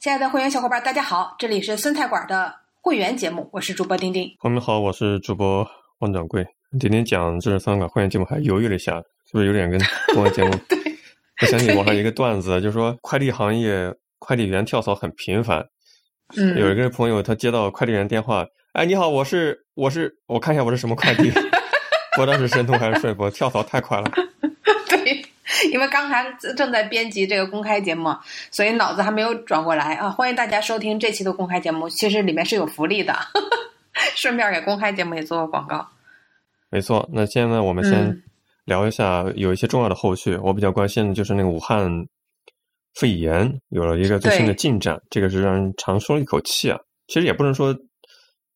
亲爱的会员小伙伴，大家好，这里是酸菜馆的会员节目，我是主播丁丁。朋友们好，我是主播汪掌柜。今天讲这是酸菜馆会员节目，还犹豫了一下，是不是有点跟公益节目？对，我想起网上一个段子，就是说快递行业快递员跳槽很频繁。嗯，有一个朋友他接到快递员电话，哎，你好，我是我是，我看一下我是什么快递，不知道是申通还是顺丰，跳槽太快了。对，因为刚才正在编辑这个公开节目，所以脑子还没有转过来啊。欢迎大家收听这期的公开节目，其实里面是有福利的，顺便给公开节目也做个广告。没错，那现在我们先嗯聊一下有一些重要的后续。我比较关心的就是那个武汉肺炎有了一个最新的进展，这个是让人长舒了一口气啊。其实也不能说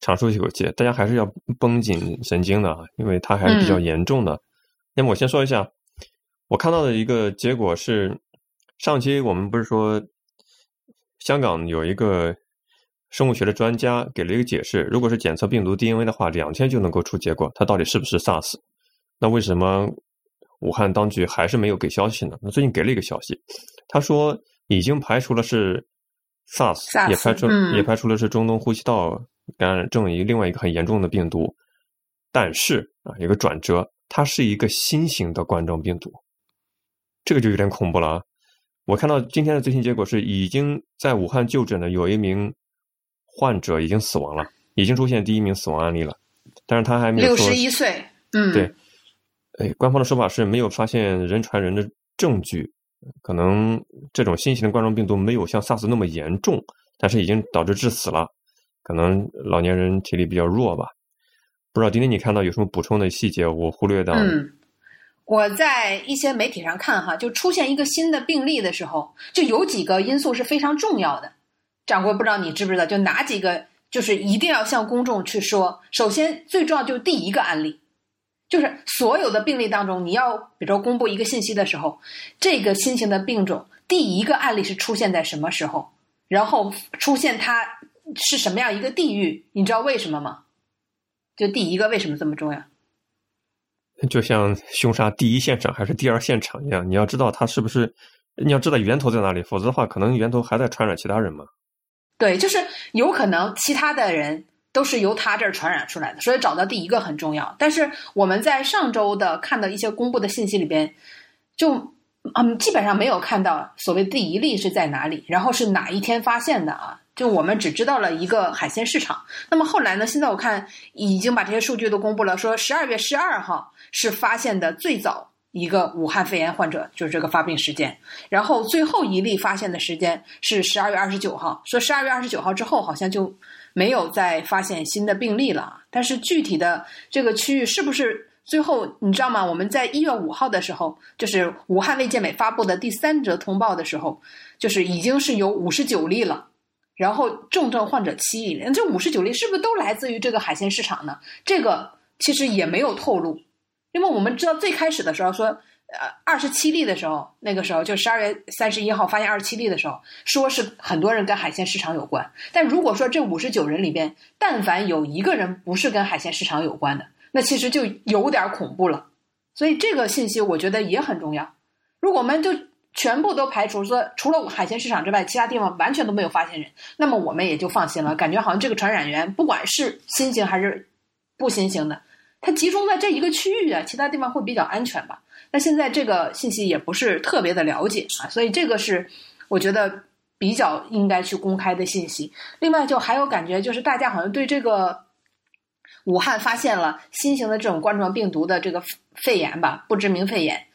长舒一口气，大家还是要绷紧神经的啊，因为它还是比较嗯严重的。那么我先说一下，我看到的一个结果是，上期我们不是说香港有一个生物学的专家给了一个解释，如果是检测病毒 DNA 的话，两天就能够出结果，它到底是不是 SARS？那为什么武汉当局还是没有给消息呢？那最近给了一个消息，他说已经排除了是 SARS，, SARS，也排除、嗯也排除了是中东呼吸道感染症一另外一个很严重的病毒，但是啊，有个转折，它是一个新型的冠状病毒，这个就有点恐怖了啊！我看到今天的最新结果是，已经在武汉就诊的有一名患者已经死亡了，已经出现第一名死亡案例了，但是他还没有六说十一岁，嗯，对，哎，官方的说法是没有发现人传人的证据，可能这种新型的冠状病毒没有像 SARS 那么严重，但是已经导致致死了，可能老年人体力比较弱吧。不知道今天你看到有什么补充的细节，我忽略到我在一些媒体上看哈，就出现一个新的病例的时候，就有几个因素是非常重要的。掌柜不知道你知不知道，就哪几个就是一定要向公众去说。首先，最重要就是第一个案例，就是所有的病例当中，你要比如说公布一个信息的时候，这个新型的病种第一个案例是出现在什么时候，然后出现它是什么样一个地域，你知道为什么吗？就第一个为什么这么重要？就像凶杀第一现场还是第二现场一样，你要知道它是不是，你要知道源头在哪里，否则的话，可能源头还在传染其他人嘛。对，就是有可能其他的人都是由他这儿传染出来的，所以找到第一个很重要。但是我们在上周的看到一些公布的信息里边，就嗯基本上没有看到所谓第一例是在哪里，然后是哪一天发现的啊？就我们只知道了一个海鲜市场。那么后来呢？现在我看已经把这些数据都公布了，说十二月十二号是发现的最早一个武汉肺炎患者，就是这个发病时间。然后最后一例发现的时间是十二月二十九号，说十二月二十九号之后好像就没有再发现新的病例了。但是具体的这个区域是不是最后你知道吗？我们在一月五号的时候，就是武汉卫健委发布的第三则通报的时候，就是已经是有五十九例了。然后重症患者七例，这五十九例是不是都来自于这个海鲜市场呢？这个其实也没有透露，因为我们知道最开始的时候说，呃，二十七例的时候，那个时候就十二月三十一号发现二十七例的时候，说是很多人跟海鲜市场有关。但如果说这五十九人里边，但凡有一个人不是跟海鲜市场有关的，那其实就有点恐怖了。所以这个信息我觉得也很重要。如果我们就全部都排除说，除了海鲜市场之外，其他地方完全都没有发现人，那么我们也就放心了。感觉好像这个传染源不管是新型还是不新型的，它集中在这一个区域啊，其他地方会比较安全吧。那现在这个信息也不是特别的了解啊，所以这个是我觉得比较应该去公开的信息。另外，就还有感觉就是大家好像对这个武汉发现了新型的这种冠状病毒的这个肺炎吧，不知名肺炎。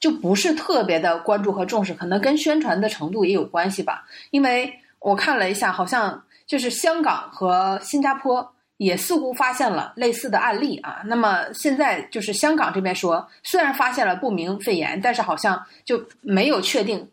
就不是特别的关注和重视，可能跟宣传的程度也有关系吧。因为我看了一下，好像就是香港和新加坡也似乎发现了类似的案例啊。那么现在就是香港这边说，虽然发现了不明肺炎，但是好像就没有确定，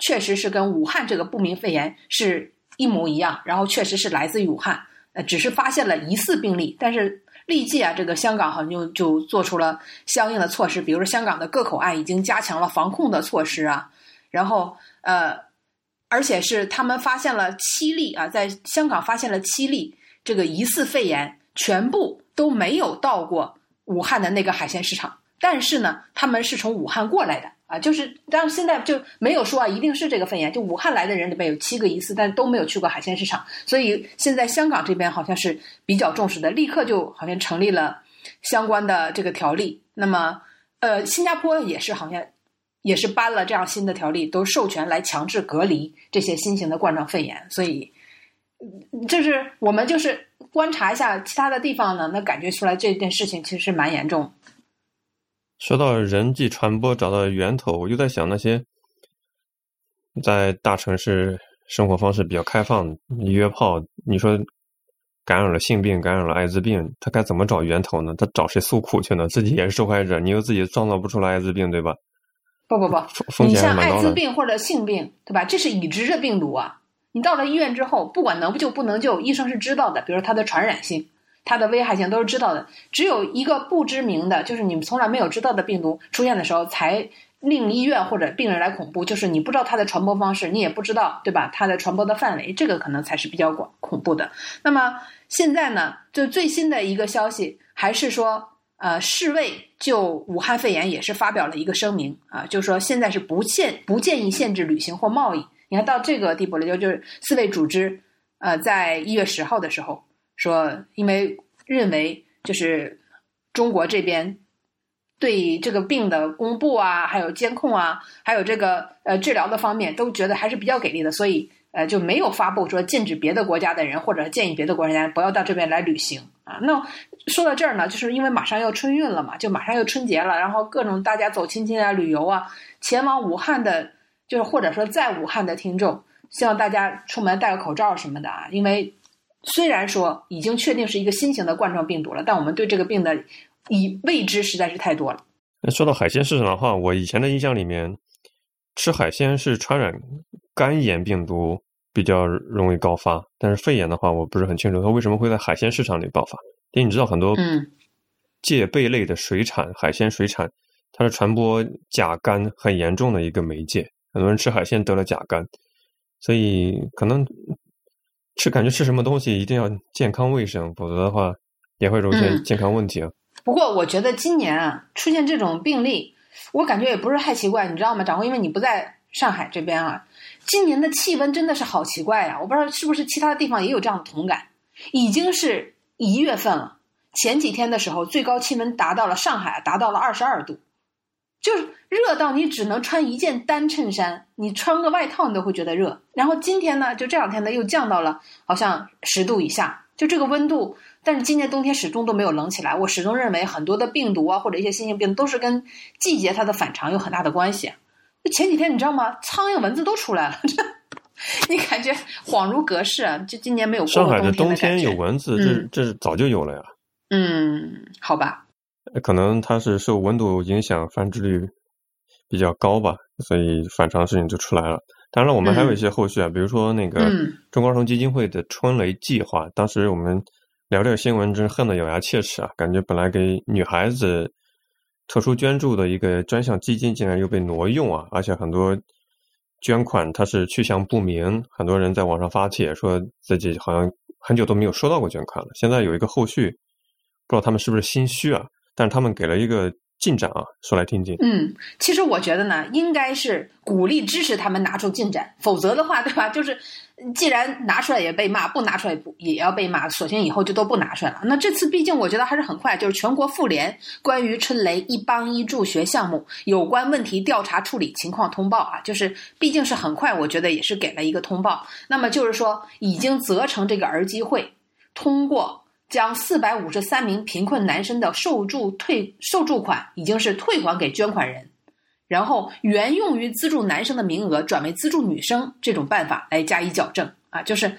确实是跟武汉这个不明肺炎是一模一样，然后确实是来自于武汉，呃，只是发现了疑似病例，但是。立即啊，这个香港好像就就做出了相应的措施，比如说香港的各口岸已经加强了防控的措施啊，然后呃，而且是他们发现了七例啊，在香港发现了七例这个疑似肺炎，全部都没有到过武汉的那个海鲜市场，但是呢，他们是从武汉过来的，啊，就是当然现在就没有说啊，一定是这个肺炎。就武汉来的人里边有七个疑似，但都没有去过海鲜市场，所以现在香港这边好像是比较重视的，立刻就好像成立了相关的这个条例。那么，呃，新加坡也是好像也是颁了这样新的条例，都授权来强制隔离这些新型的冠状肺炎。所以，就是我们就是观察一下其他的地方呢，那感觉出来这件事情其实是蛮严重。说到人际传播找到源头，我就在想那些在大城市生活方式比较开放、约炮，你说感染了性病、感染了艾滋病，他该怎么找源头呢？他找谁诉苦去呢？自己也是受害者，你又自己创造不出来艾滋病，对吧？不不不，风你像艾滋。病或者性病，对吧？这是已知的病毒啊。你到了医院之后，不管能不救不能救，医生是知道的。比如说它的传染性、它的危害性都是知道的。只有一个不知名的，就是你们从来没有知道的病毒出现的时候，才令医院或者病人来恐怖。就是你不知道它的传播方式，你也不知道，对吧？它的传播的范围，这个可能才是比较广恐怖的。那么现在呢，就最新的一个消息，还是说，呃，世卫就武汉肺炎也是发表了一个声明啊，就是说现在是不限不建议限制旅行或贸易。你看到这个地步了，就就是世卫组织，呃，在一月十号的时候说，因为认为就是中国这边对这个病的公布啊，还有监控啊，还有这个呃治疗的方面，都觉得还是比较给力的，所以呃就没有发布说禁止别的国家的人或者建议别的国家不要到这边来旅行啊。那说到这儿呢，就是因为马上要春运了嘛，就马上要春节了，然后各种大家走亲戚啊、旅游啊，前往武汉的，就是或者说在武汉的听众，希望大家出门戴个口罩什么的啊，因为虽然说已经确定是一个新型的冠状病毒了，但我们对这个病的已未知实在是太多了。那说到海鲜市场的话，我以前的印象里面，吃海鲜是传染肝炎病毒比较容易高发，但是肺炎的话，我不是很清楚它为什么会在海鲜市场里爆发。因为你知道很多嗯介贝类的水产、海鲜水产，它是传播甲肝很严重的一个媒介，很多人吃海鲜得了甲肝，所以可能吃感觉吃什么东西一定要健康卫生，否则的话也会有一些嗯健康问题啊。不过我觉得今年啊出现这种病例，我感觉也不是太奇怪，你知道吗？掌柜，因为你不在上海这边啊，今年的气温真的是好奇怪呀、我不知道是不是其他的地方也有这样的同感。已经是一月份了，前几天的时候最高气温达到了上海达到了二十二度，就是热到你只能穿一件单衬衫，你穿个外套你都会觉得热。然后今天呢，就这两天呢又降到了好像十度以下，就这个温度。但是今年冬天始终都没有冷起来，我始终认为很多的病毒啊或者一些新型病都是跟季节它的反常有很大的关系。就前几天你知道吗？苍蝇、蚊子都出来了，你感觉恍如隔世啊！就今年没有过上海的冬天有蚊子，嗯这这早就有了呀。嗯，好吧，可能它是受温度影响，繁殖率比较高吧，所以反常的事情就出来了。当然了，我们还有一些后续啊，比如说那个嗯中国儿童基金会的春雷计划，当时我们聊这个新闻，真恨得咬牙切齿啊！感觉本来给女孩子特殊捐助的一个专项基金，竟然又被挪用啊！而且很多捐款它是去向不明，很多人在网上发帖说自己好像很久都没有收到过捐款了。现在有一个后续，不知道他们是不是心虚啊？但是他们给了一个进展啊，说来听听。嗯，其实我觉得呢，应该是鼓励支持他们拿出进展，否则的话，对吧？就是既然拿出来也被骂，不拿出来也不也要被骂，索性以后就都不拿出来了。那这次毕竟我觉得还是很快，就是全国妇联关于春雷一帮一助学项目有关问题调查处理情况通报啊，就是毕竟是很快，我觉得也是给了一个通报。那么就是说，已经责成这个儿基会通过。将四百五十三名贫困男生的受助退受助款已经是退还给捐款人，然后原用于资助男生的名额转为资助女生，这种办法来加以矫正啊，就是，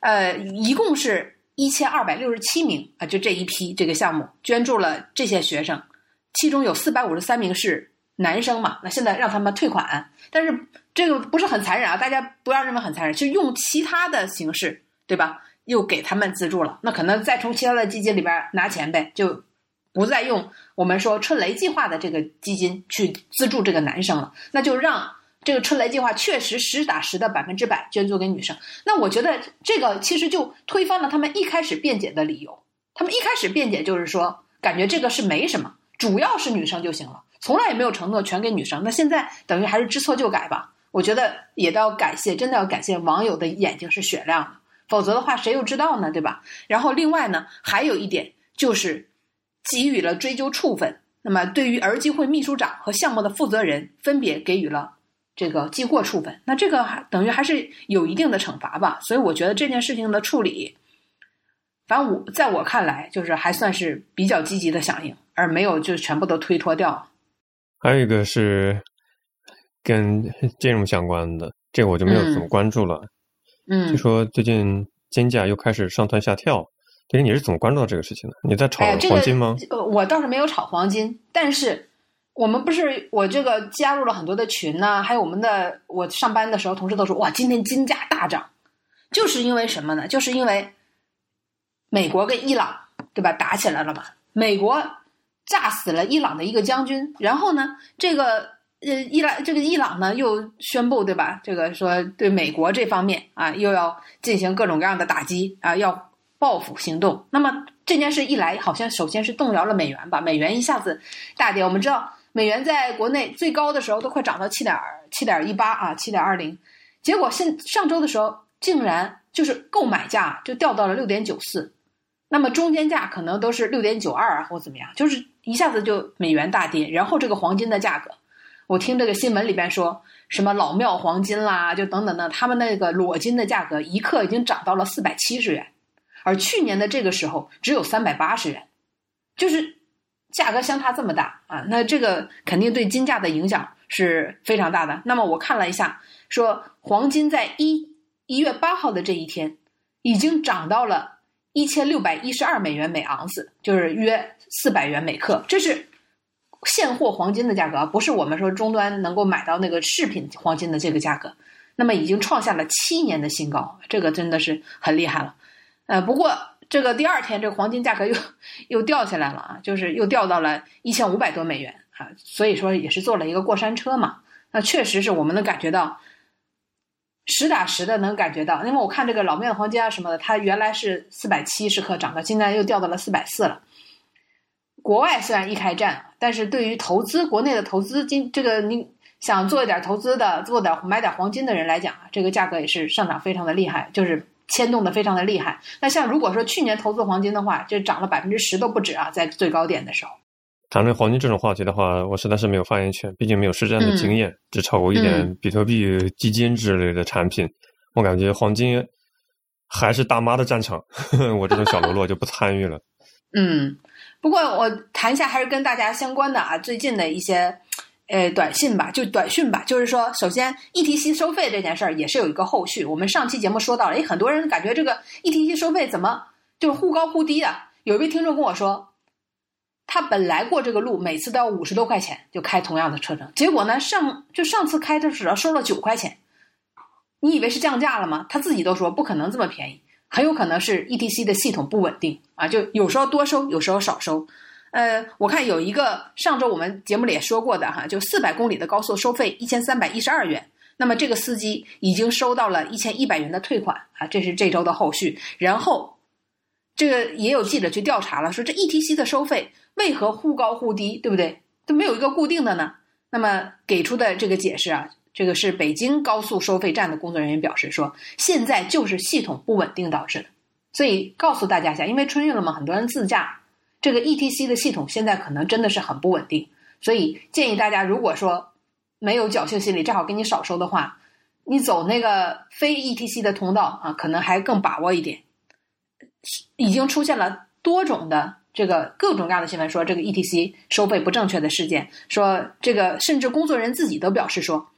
呃，一共是一千二百六十七名啊，就这一批这个项目捐助了这些学生，其中有四百五十三名是男生嘛，那现在让他们退款，但是这个不是很残忍啊，大家不要认为很残忍，就用其他的形式，对吧？又给他们资助了，那可能再从其他的基金里边拿钱呗，就不再用我们说春雷计划的这个基金去资助这个男生了，那就让这个春雷计划确实实打实的百分之百捐助给女生。那我觉得这个其实就推翻了他们一开始辩解的理由。他们一开始辩解就是说，感觉这个是没什么，主要是女生就行了。从来也没有承诺全给女生。那现在等于还是知错就改吧。我觉得也都要感谢，真的要感谢网友的眼睛是雪亮的，否则的话谁又知道呢？对吧？然后另外呢，还有一点就是给予了追究处分。那么对于儿基会秘书长和项目的负责人，分别给予了这个记过处分。那这个还等于还是有一定的惩罚吧。所以我觉得这件事情的处理，反正我在我看来，就是还算是比较积极的响应，而没有就全部都推脱掉。还有一个是。跟金融相关的，这个我就没有怎么关注了。嗯，就说最近金价又开始上蹿下跳，其实你是怎么关注到这个事情的？你在炒黄金吗？呃，我倒是没有炒黄金，但是我们不是我这个加入了很多的群呢，还有我们的我上班的时候，同事都说哇，今天金价大涨，就是因为什么呢？就是因为美国跟伊朗对吧打起来了嘛，美国炸死了伊朗的一个将军，然后呢，这个。呃，伊朗这个伊朗呢又宣布对吧？这个说对美国这方面啊又要进行各种各样的打击啊，要报复行动。那么这件事一来，好像首先是动摇了美元吧？美元一下子大跌。我们知道美元在国内最高的时候都快涨到七点七点一八啊，七点二零。结果现上周的时候竟然就是购买价就掉到了六点九四，那么中间价可能都是六点九二啊或怎么样，就是一下子就美元大跌，然后这个黄金的价格。我听这个新闻里边说什么老庙黄金啦，就等等的，他们那个裸金的价格一克已经涨到了四百七十元，而去年的这个时候只有三百八十元，就是价格相差这么大啊！那这个肯定对金价的影响是非常大的。那么我看了一下，说黄金在一一月八号的这一天已经涨到了一千六百一十二美元每盎司，就是约四百元每克，这是。现货黄金的价格啊不是我们说终端能够买到那个饰品黄金的这个价格，那么已经创下了七年的新高，这个真的是很厉害了。呃，不过这个第二天这个黄金价格又又掉下来了啊，就是又掉到了一千五百多美元啊，所以说也是坐了一个过山车嘛。那确实是我们能感觉到，实打实的能感觉到，因为我看这个老庙黄金啊什么的，它原来是四百七十克涨到现在又掉到了四百四了。国外虽然一开战，但是对于投资国内的投资金，这个你想做一点投资的，做点买点黄金的人来讲啊，这个价格也是上涨非常的厉害，就是牵动的非常的厉害。那像如果说去年投资黄金的话，就涨了百分之十都不止啊，在最高点的时候。谈论黄金这种话题的话，我实在是没有发言权，毕竟没有实战的经验，只炒过一点比特币基金之类的产品。我感觉黄金还是大妈的战场，我这种小喽啰就不参与了。嗯。不过我谈一下还是跟大家相关的啊，最近的一些，呃，短信吧，就短讯吧，就是说，首先 ETC 收费这件事儿也是有一个后续。我们上期节目说到了，诶，很多人感觉这个 ETC 收费怎么就是忽高忽低啊？有一位听众跟我说，他本来过这个路每次都要五十多块钱就开同样的车程，结果呢上就上次开的时候收了九块钱，你以为是降价了吗？他自己都说不可能这么便宜。很有可能是 ETC 的系统不稳定啊，就有时候多收，有时候少收。呃，我看有一个上周我们节目里也说过的哈，就四百公里的高速收费一千三百一十二元，那么这个司机已经收到了一千一百元的退款啊，这是这周的后续。然后这个也有记者去调查了，说这 ETC 的收费为何忽高忽低，对不对？都没有一个固定的呢？那么给出的这个解释啊。这个是北京高速收费站的工作人员表示说，现在就是系统不稳定导致的，所以告诉大家一下，因为春运了嘛，很多人自驾，这个 ETC 的系统现在可能真的是很不稳定，所以建议大家，如果说没有侥幸心理，正好给你少收的话，你走那个非 ETC 的通道啊，可能还更把握一点。已经出现了多种的这个各种各样的新闻，说这个 ETC 收费不正确的事件，说这个甚至工作人员自己都表示说。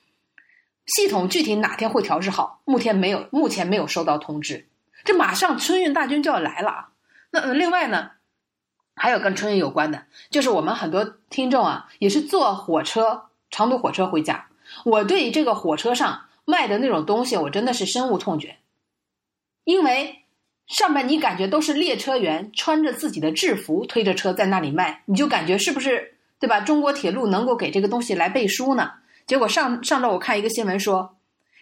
系统具体哪天会调试好？目前没有，目前没有收到通知。这马上春运大军就要来了啊！那另外呢，还有跟春运有关的，就是我们很多听众啊，也是坐火车、长途火车回家。我对这个火车上卖的那种东西，我真的是深恶痛绝。因为上面你感觉都是列车员穿着自己的制服推着车在那里卖，你就感觉是不是对吧？中国铁路能够给这个东西来背书呢？结果上上周我看一个新闻说，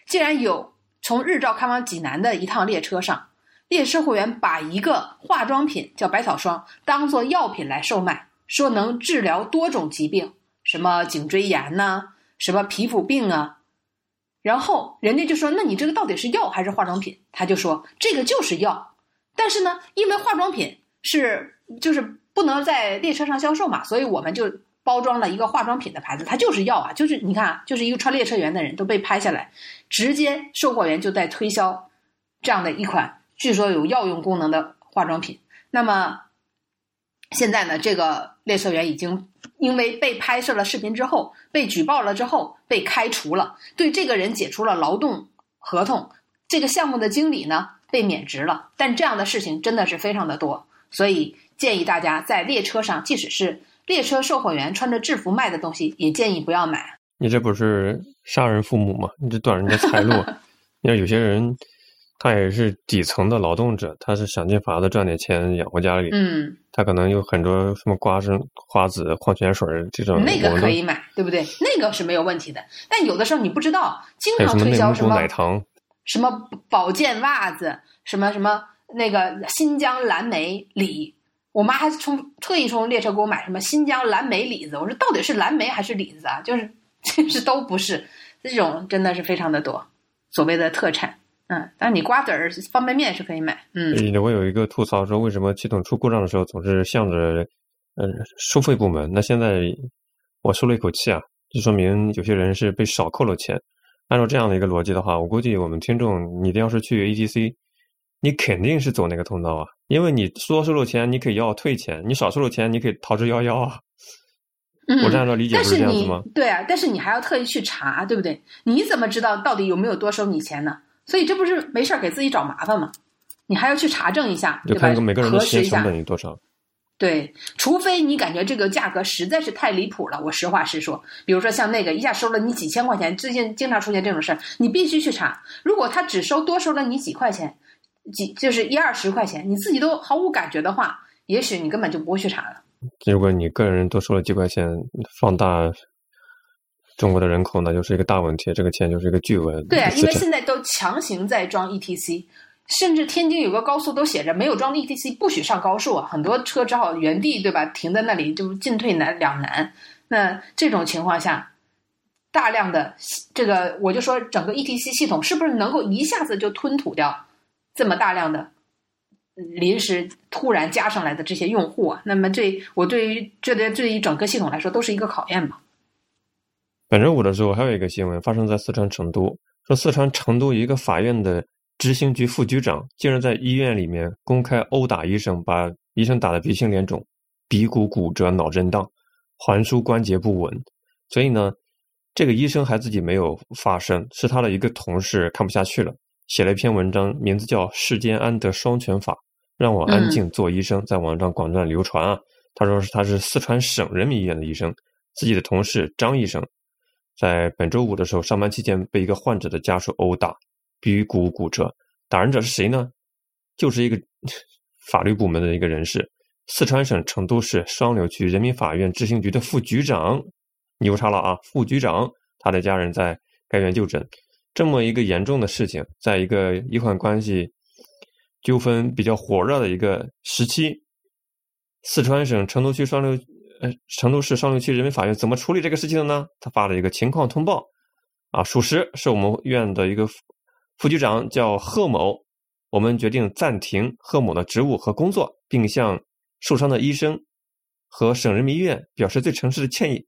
竟然有从日照开往济南的一趟列车上，列车会员把一个化妆品叫百草霜当做药品来售卖，说能治疗多种疾病，什么颈椎炎呐、什么皮肤病啊，然后人家就说：“那你这个到底是药还是化妆品？”他就说：“这个就是药，但是呢，因为化妆品是就是不能在列车上销售嘛，所以我们就包装了一个化妆品的牌子，它就是药啊，就是你看，就是一个穿列车员的人都被拍下来，直接售货员就在推销这样的一款据说有药用功能的化妆品。那么现在呢，这个列车员已经因为被拍摄了视频之后，被举报了之后被开除了，对这个人解除了劳动合同。这个项目的经理呢被免职了。但这样的事情真的是非常的多，所以建议大家在列车上，即使是列车售货员穿着制服卖的东西，也建议不要买。你这不是杀人父母吗？你这断人家财路。你看有些人，他也是底层的劳动者，他是想尽法子赚点钱养活家里。嗯，他可能有很多什么瓜生、瓜子、矿泉水这种，那个可以买，对不对？那个是没有问题的。但有的时候你不知道，经常推销什么奶糖，什么保健袜子，什么什么那个新疆蓝莓李，我妈还从特意从列车给我买什么新疆蓝莓李子，我说到底是蓝莓还是李子啊？就是其实 都不是，这种真的是非常的多，所谓的特产。嗯，但是你瓜子儿、方便面是可以买。嗯我有一个吐槽说，为什么系统出故障的时候总是向着呃收费部门？那现在我舒了一口气啊，就说明有些人是被少扣了钱。按照这样的一个逻辑的话，我估计我们听众，你要是去 ATC，你肯定是走那个通道啊，因为你多收了钱，你可以要退钱；你少收了钱，你可以逃之夭夭啊。嗯，我这样的理解是你这样子吗？对啊，但是你还要特意去查，对不对？你怎么知道到底有没有多收你钱呢？所以这不是没事儿给自己找麻烦吗？你还要去查证一下，就看个每个人的时间成。本有多少。对，除非你感觉这个价格实在是太离谱了，我实话实说，比如说像那个一下收了你几千块钱，最近经常出现这种事儿，你必须去查。如果他只收多收了你几块钱，几就是一二十块钱，你自己都毫无感觉的话，也许你根本就不会去查了。如果你个人多收了几块钱，放大中国的人口，那就是一个大问题，这个钱就是一个巨额对啊，因为。现在都强行在装 ETC，甚至天津有个高速都写着没有装 ETC 不许上高速啊，很多车只好原地对吧停在那里，就进退难两难。那这种情况下，大量的这个我就说整个 ETC 系统是不是能够一下子就吞吐掉这么大量的临时突然加上来的这些用户啊？那么这我对于这对对于整个系统来说都是一个考验嘛。本周五的时候，还有一个新闻发生在四川成都，说四川成都一个法院的执行局副局长竟然在医院里面公开殴打医生，把医生打得鼻青脸肿、鼻骨骨折、脑震荡、寰枢关节不稳。所以呢，这个医生还自己没有发声，是他的一个同事看不下去了，写了一篇文章，名字叫《世间安得双全法》，让我安静做医生，在网上广泛流传啊。他说是他是四川省人民医院的医生，自己的同事张医生。在本周五的时候，上班期间被一个患者的家属殴打，鼻骨骨折。打人者是谁呢？就是一个 法律部门的一个人士，四川省成都市双流区人民法院执行局的副局长。牛叉了啊！副局长他的家人在该院就诊，这么一个严重的事情，在一个医患关系纠纷比较火热的一个时期，四川省成都区双流呃成都市双流区人民法院怎么处理这个事情的呢？他发了一个情况通报，啊，属实是我们院的一个副副局长叫贺某，我们决定暂停贺某的职务和工作，并向受伤的医生和省人民医院表示最诚挚的歉意。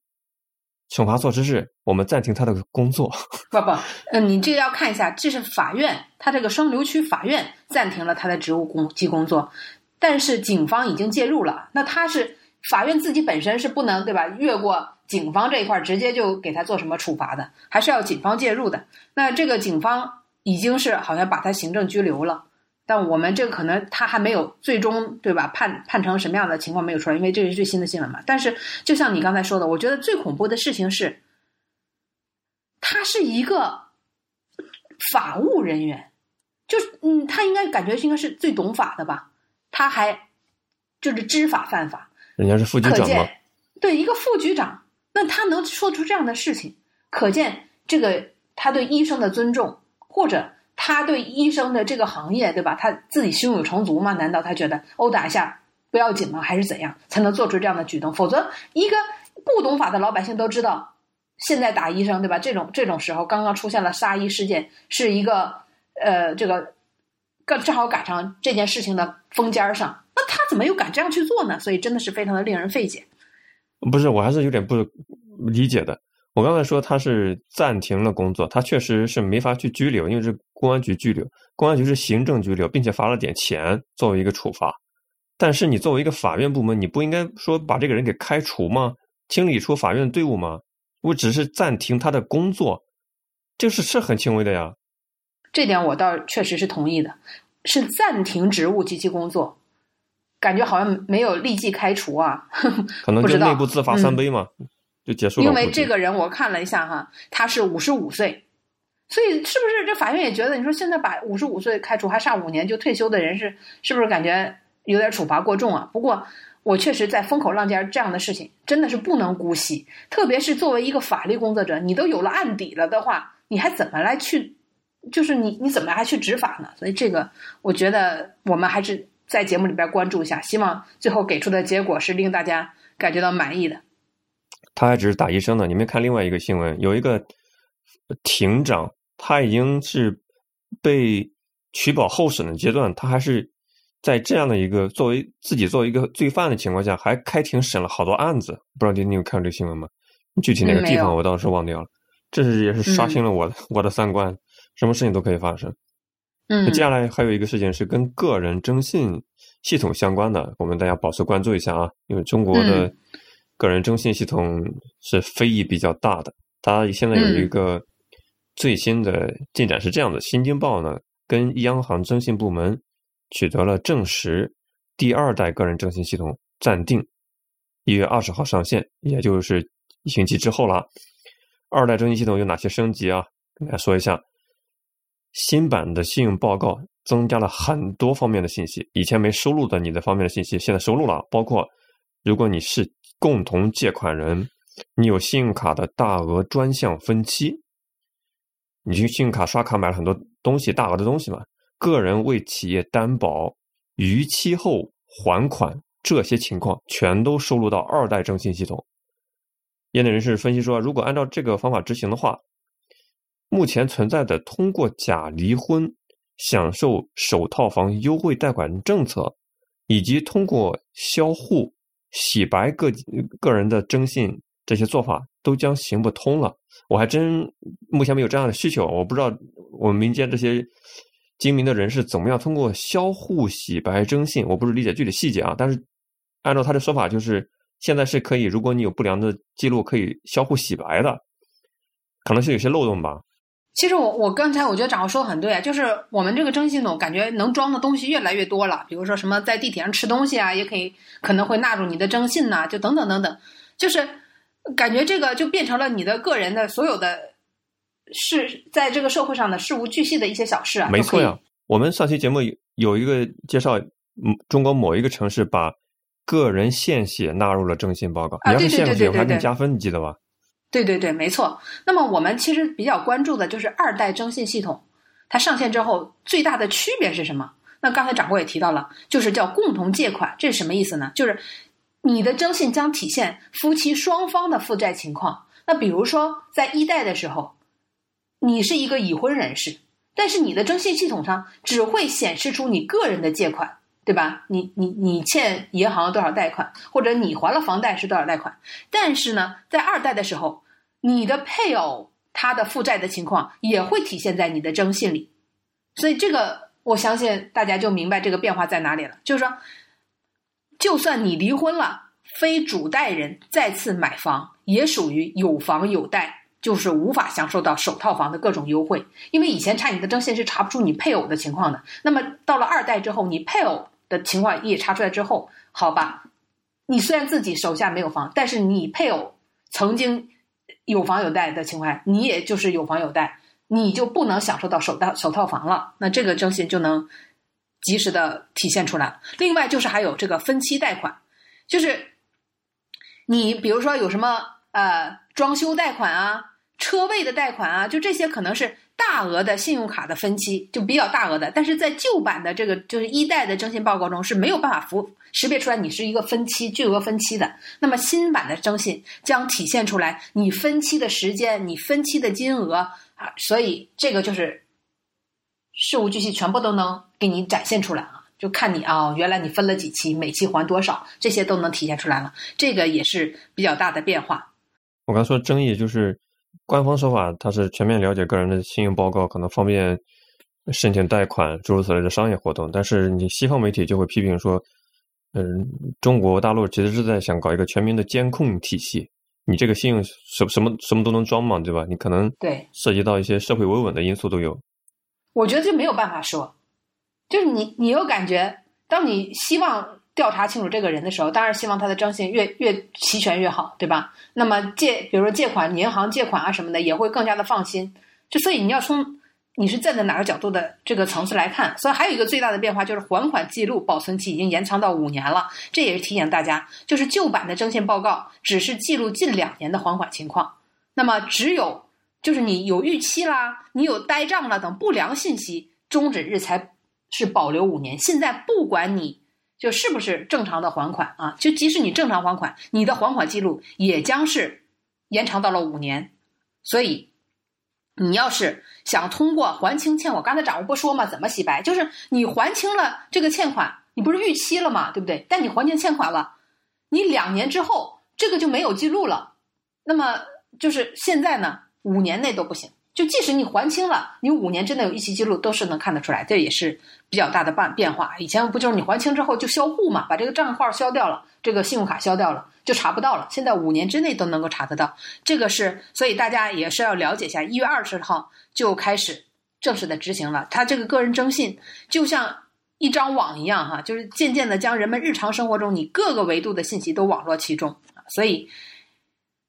惩罚措施是我们暂停他的工作。不不，嗯，你这个要看一下，这是法院，他这个双流区法院暂停了他的职务工及工作，但是警方已经介入了，那他是法院自己本身是不能对吧？越过警方这一块儿直接就给他做什么处罚的，还是要警方介入的。那这个警方已经是好像把他行政拘留了。但我们这个可能他还没有最终对吧判判成什么样的情况没有出来，因为这是最新的新闻嘛。但是就像你刚才说的，我觉得最恐怖的事情是，他是一个法务人员，就是嗯，他应该感觉应该是最懂法的吧，他还就是知法犯法，人家是副局可长对一个副局长，那他能说出这样的事情，可见这个他对医生的尊重，或者他对医生的这个行业，对吧？他自己胸有成竹吗？难道他觉得殴打一下不要紧吗？还是怎样才能做出这样的举动？否则，一个不懂法的老百姓都知道，现在打医生对吧？这种这种时候刚刚出现了杀医事件，是一个呃这个，刚正好赶上这件事情的风尖上，那他怎么又敢这样去做呢？所以真的是非常的令人费解。不是，我还是有点不理解的。我刚才说他是暂停了工作，他确实是没法去拘留，因为是公安局拘留，公安局是行政拘留，并且罚了点钱作为一个处罚。但是你作为一个法院部门，你不应该说把这个人给开除吗？清理出法院的队伍吗？我只是暂停他的工作，这是是很轻微的呀。这点我倒确实是同意的，是暂停职务及其工作，感觉好像没有立即开除啊。可能就内部自罚三杯嘛。就结束了。因为这个人我看了一下哈，他是五十五岁，所以是不是这法院也觉得你说现在把五十五岁开除还差五年就退休的人是是不是感觉有点处罚过重啊？不过我确实在风口浪尖这样的事情真的是不能姑息，特别是作为一个法律工作者，你都有了案底了的话，你还怎么来去，就是你你怎么还去执法呢？所以这个我觉得我们还是在节目里边关注一下，希望最后给出的结果是令大家感觉到满意的。他还只是打医生呢。你们看另外一个新闻，有一个庭长，他已经是被取保候审的阶段，他还是在这样的一个作为自己作为一个罪犯的情况下，还开庭审了好多案子。不知道你你有看这个新闻吗？具体哪个地方我倒是忘掉了。这是也是刷新了我的我的三观，什么事情都可以发生。嗯，那接下来还有一个事情是跟个人征信系统相关的，我们大家保持关注一下啊，因为中国的。个人征信系统是非议比较大的，它现在有一个最新的进展是这样的：新京报呢跟央行征信部门取得了证实，第二代个人征信系统暂定一月二十号上线，也就是一星期之后了。二代征信系统有哪些升级啊？跟大家说一下，新版的信用报告增加了很多方面的信息，以前没收录的你的方面的信息，现在收录了，包括如果你是。共同借款人，你有信用卡的大额专项分期，你去信用卡刷卡买了很多东西，大额的东西嘛？个人为企业担保逾期后还款，这些情况全都收录到二代征信系统。业内人士分析说，如果按照这个方法执行的话，目前存在的通过假离婚享受首套房优惠贷款政策，以及通过销户。洗白个个人的征信这些做法都将行不通了。我还真目前没有这样的需求，我不知道我们民间这些精明的人士怎么样通过销户洗白征信。我不是理解具体细节啊，但是按照他的说法，就是现在是可以，如果你有不良的记录，可以销户洗白的，可能是有些漏洞吧。其实我我刚才我觉得掌握说的很对啊，就是我们这个征信系统感觉能装的东西越来越多了，比如说什么在地铁上吃东西啊，也可以可能会纳入你的征信呐，就等等等等，就是感觉这个就变成了你的个人的所有的事，在这个社会上的事无巨细的一些小事啊。没错呀，我们上期节目有一个介绍，嗯，中国某一个城市把个人献血纳入了征信报告，你要是献血还给你加分，你记得吧？对对对，没错。那么我们其实比较关注的就是二代征信系统，它上线之后最大的区别是什么？那刚才掌柜也提到了，就是叫共同借款，这是什么意思呢？就是你的征信将体现夫妻双方的负债情况。那比如说在一代的时候，你是一个已婚人士，但是你的征信系统上只会显示出你个人的借款。对吧？你你你欠银行多少贷款，或者你还了房贷是多少贷款？但是呢，在二代的时候，你的配偶他的负债的情况也会体现在你的征信里，所以这个我相信大家就明白这个变化在哪里了。就是说，就算你离婚了，非主贷人再次买房也属于有房有贷，就是无法享受到首套房的各种优惠，因为以前查你的征信是查不出你配偶的情况的。那么到了二代之后，你配偶。的情况一查出来之后，好吧，你虽然自己手下没有房，但是你配偶曾经有房有贷的情况下，你也就是有房有贷，你就不能享受到首套首套房了。那这个征信就能及时的体现出来。另外就是还有这个分期贷款，就是你比如说有什么呃装修贷款啊、车位的贷款啊，就这些可能是大额的信用卡的分期，就比较大额的，但是在旧版的这个就是一代的征信报告中是没有办法服识别出来你是一个分期巨额分期的。那么新版的征信将体现出来你分期的时间、你分期的金额啊，所以这个就是事无巨细，全部都能给你展现出来啊。就看你啊，原来你分了几期，每期还多少，这些都能体现出来了。这个也是比较大的变化。我刚说争议就是。官方说法，它是全面了解个人的信用报告，可能方便申请贷款诸如此类的商业活动。但是你西方媒体就会批评说，嗯，中国大陆其实是在想搞一个全民的监控体系。你这个信用什什么什么都能装嘛，对吧？你可能对涉及到一些社会维稳的因素都有。我觉得这没有办法说，就是你你又感觉，当你希望。调查清楚这个人的时候，当然希望他的征信越越齐全越好，对吧？那么借，比如说借款，银行借款啊什么的，也会更加的放心。就所以你要从你是站在哪个角度的这个层次来看。所以还有一个最大的变化就是还款记录保存期已经延长到五年了，这也是提醒大家，就是旧版的征信报告只是记录近两年的还款情况，那么只有就是你有逾期啦，你有呆账了等不良信息，终止日才是保留五年。现在不管你。就是不是正常的还款啊？就即使你正常还款，你的还款记录也将是延长到了五年。所以，你要是想通过还清欠款，刚才掌握不说嘛？怎么洗白？就是你还清了这个欠款，你不是逾期了嘛？对不对？但你还清欠款了，你两年之后这个就没有记录了。那么就是现在呢，五年内都不行。就即使你还清了，你五年真的有逾期记录，都是能看得出来，这也是比较大的变变化。以前不就是你还清之后就销户嘛，把这个账号消掉了，这个信用卡消掉了，就查不到了。现在五年之内都能够查得到，这个是，所以大家也是要了解一下。一月二十号就开始正式的执行了，它这个个人征信就像一张网一样哈，就是渐渐的将人们日常生活中你各个维度的信息都网络其中所以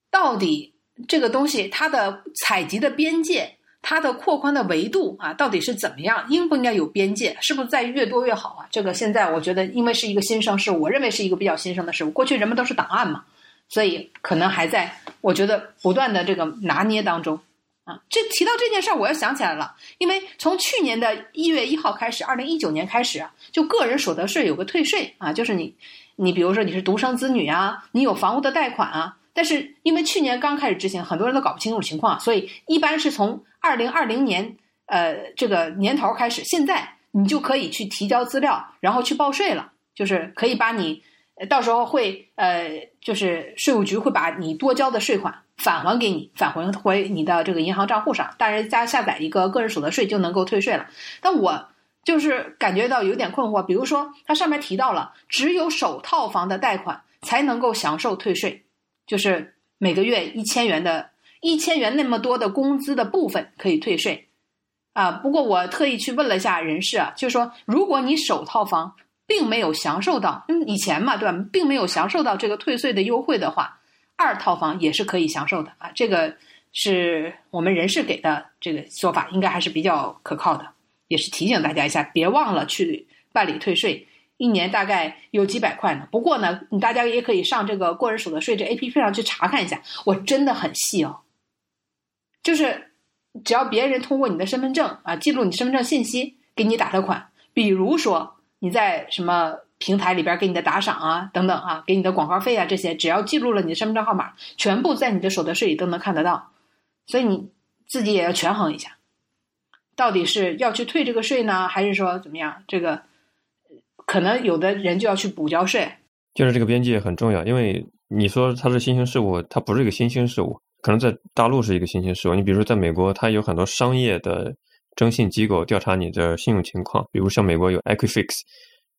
到底。这个东西它的采集的边界，它的扩宽的维度啊，到底是怎么样？应不应该有边界？是不是在越多越好啊？这个现在我觉得，因为是一个新生事物，我认为是一个比较新生的事物。过去人们都是档案嘛，所以可能还在，我觉得不断的这个拿捏当中啊。这提到这件事儿，我又想起来了，因为从去年的一月一号开始，二零一九年开始啊，就个人所得税有个退税啊，就是你，你比如说你是独生子女啊，你有房屋的贷款啊。但是因为去年刚开始执行，很多人都搞不清楚情况，所以一般是从二零二零年呃这个年头开始，现在你就可以去提交资料，然后去报税了，就是可以把你到时候会呃就是税务局会把你多交的税款返还给你，返还回你的这个银行账户上，大家下载一个个人所得税就能够退税了。但我就是感觉到有点困惑，比如说它上面提到了，只有首套房的贷款才能够享受退税。就是每个月一千元的，一千元那么多的工资的部分可以退税，啊，不过我特意去问了一下人事啊，就是说，如果你首套房并没有享受到，嗯以前嘛，对吧，并没有享受到这个退税的优惠的话，二套房也是可以享受的啊，这个是我们人事给的这个说法，应该还是比较可靠的，也是提醒大家一下，别忘了去办理退税。一年大概有几百块呢。不过呢，你大家也可以上这个个人所得税这 A P P 上去查看一下。我真的很细哦，就是只要别人通过你的身份证啊，记录你身份证信息给你打的款，比如说你在什么平台里边给你的打赏啊等等啊，给你的广告费啊这些，只要记录了你的身份证号码，全部在你的所得税里都能看得到。所以你自己也要权衡一下，到底是要去退这个税呢，还是说怎么样？这个。可能有的人就要去补交税，就是这个边界很重要，因为你说它是新兴事物，它不是一个新兴事物，可能在大陆是一个新兴事物。你比如说在美国，它有很多商业的征信机构调查你的信用情况，比如像美国有 Equifax，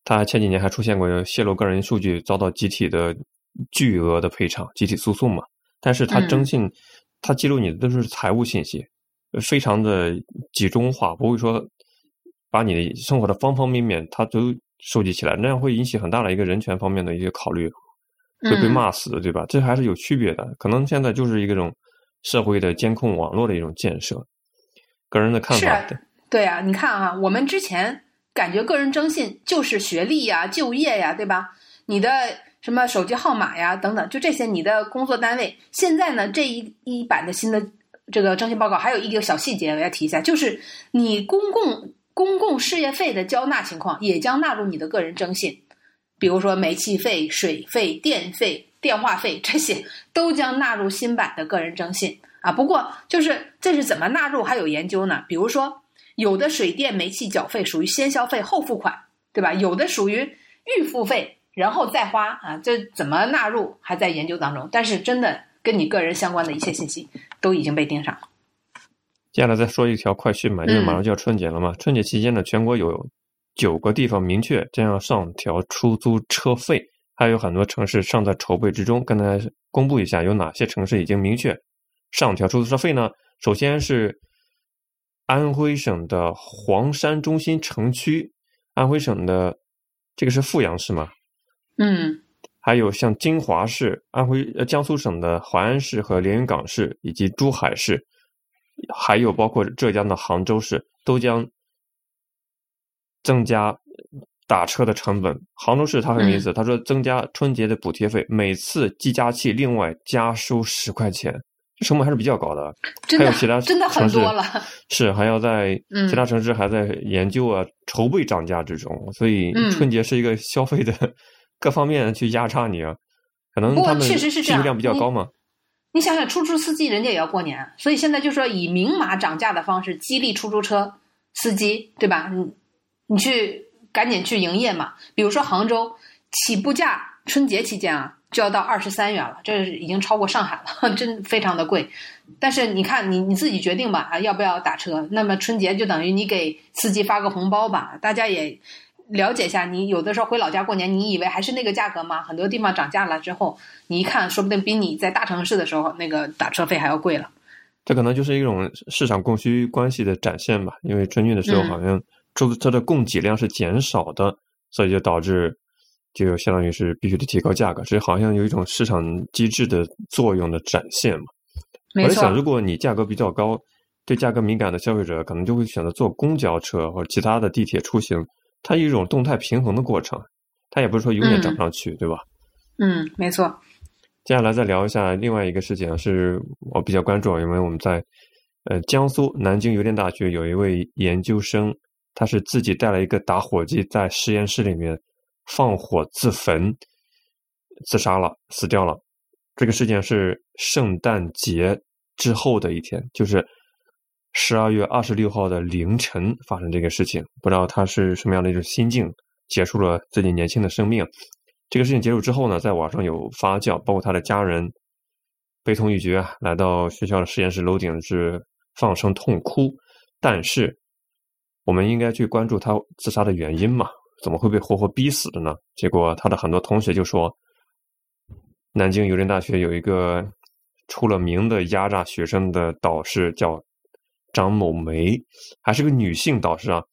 它前几年还出现过泄露个人数据遭到集体的巨额的赔偿、集体诉讼嘛。但是它征信，它记录你的都是财务信息，非常的集中化，不会说把你的生活的方方面面，它都。收集起来，那样会引起很大的一个人权方面的一些考虑，会被骂死，对吧？这还是有区别的。可能现在就是一种社会的监控网络的一种建设。个人的看法，对啊，你看啊，我们之前感觉个人征信就是学历呀、就业呀，对吧？你的什么手机号码呀等等，就这些，你的工作单位。现在呢，这一一版的新的这个征信报告还有一个小细节我要提一下，就是你公共公共事业费的交纳情况也将纳入你的个人征信，比如说煤气费、水费、电费、电话费这些都将纳入新版的个人征信啊。不过就是这是怎么纳入还有研究呢？比如说有的水电煤气缴费属于先消费后付款，对吧？有的属于预付费然后再花啊，这怎么纳入还在研究当中。但是真的跟你个人相关的一切信息都已经被盯上了。接下来再说一条快讯嘛，因为马上就要春节了嘛。春节期间呢，全国有九个地方明确将要上调出租车费，还有很多城市尚在筹备之中。跟大家公布一下，有哪些城市已经明确上调出租车费呢？首先是安徽省的黄山中心城区，安徽省的这个是阜阳市吗？嗯还有像金华市、安徽呃江苏省的淮安市和连云港市，以及珠海市，还有包括浙江的杭州市，都将增加打车的成本。杭州市它很有意思，他说增加春节的补贴费，每次计价器另外加收十块钱，这成本还是比较高的。真的还有其他真的很城市多了。是还要在嗯其他城市还在研究啊、筹备涨价之中，所以嗯春节是一个消费的 各方面去压榨你啊。可能他们确实是这样需求量比较高嘛。你想想，出租车司机人家也要过年，所以现在就说以明码涨价的方式激励出租车司机，对吧？你你去赶紧去营业嘛。比如说杭州起步价春节期间啊就要到二十三元了，这已经超过上海了，真非常的贵。但是你看你你自己决定吧，啊要不要打车？那么春节就等于你给司机发个红包吧，大家也。了解一下，你有的时候回老家过年，你以为还是那个价格吗？很多地方涨价了之后，你一看，说不定比你在大城市的时候那个打车费还要贵了。这可能就是一种市场供需关系的展现吧。因为春运的时候，嗯好像出租车的供给量是减少的，所以就导致就相当于是必须得提高价格，所以好像有一种市场机制的作用的展现嘛。我在想，，如果你价格比较高，对价格敏感的消费者可能就会选择坐公交车或者其他的地铁出行，它有一种动态平衡的过程，它也不是说永远涨不上去，对吧？嗯，没错，接下来再聊一下另外一个事情，是我比较关注，因为我们在呃江苏南京邮电大学有一位研究生，他是自己带了一个打火机在实验室里面放火自焚，自杀了，死掉了。这个事件是圣诞节之后的一天，就是十二月二十六号的凌晨发生这个事情。不知道他是什么样的一种心境，结束了自己年轻的生命。这个事情结束之后呢，在网上有发酵，包括他的家人悲痛欲绝，来到学校的实验室楼顶是放声痛哭。但是，我们应该去关注他自杀的原因嘛？怎么会被活活逼死的呢？结果他的很多同学就说，南京邮电大学有一个出了名的压榨学生的导师叫张某梅，还是个女性导师啊。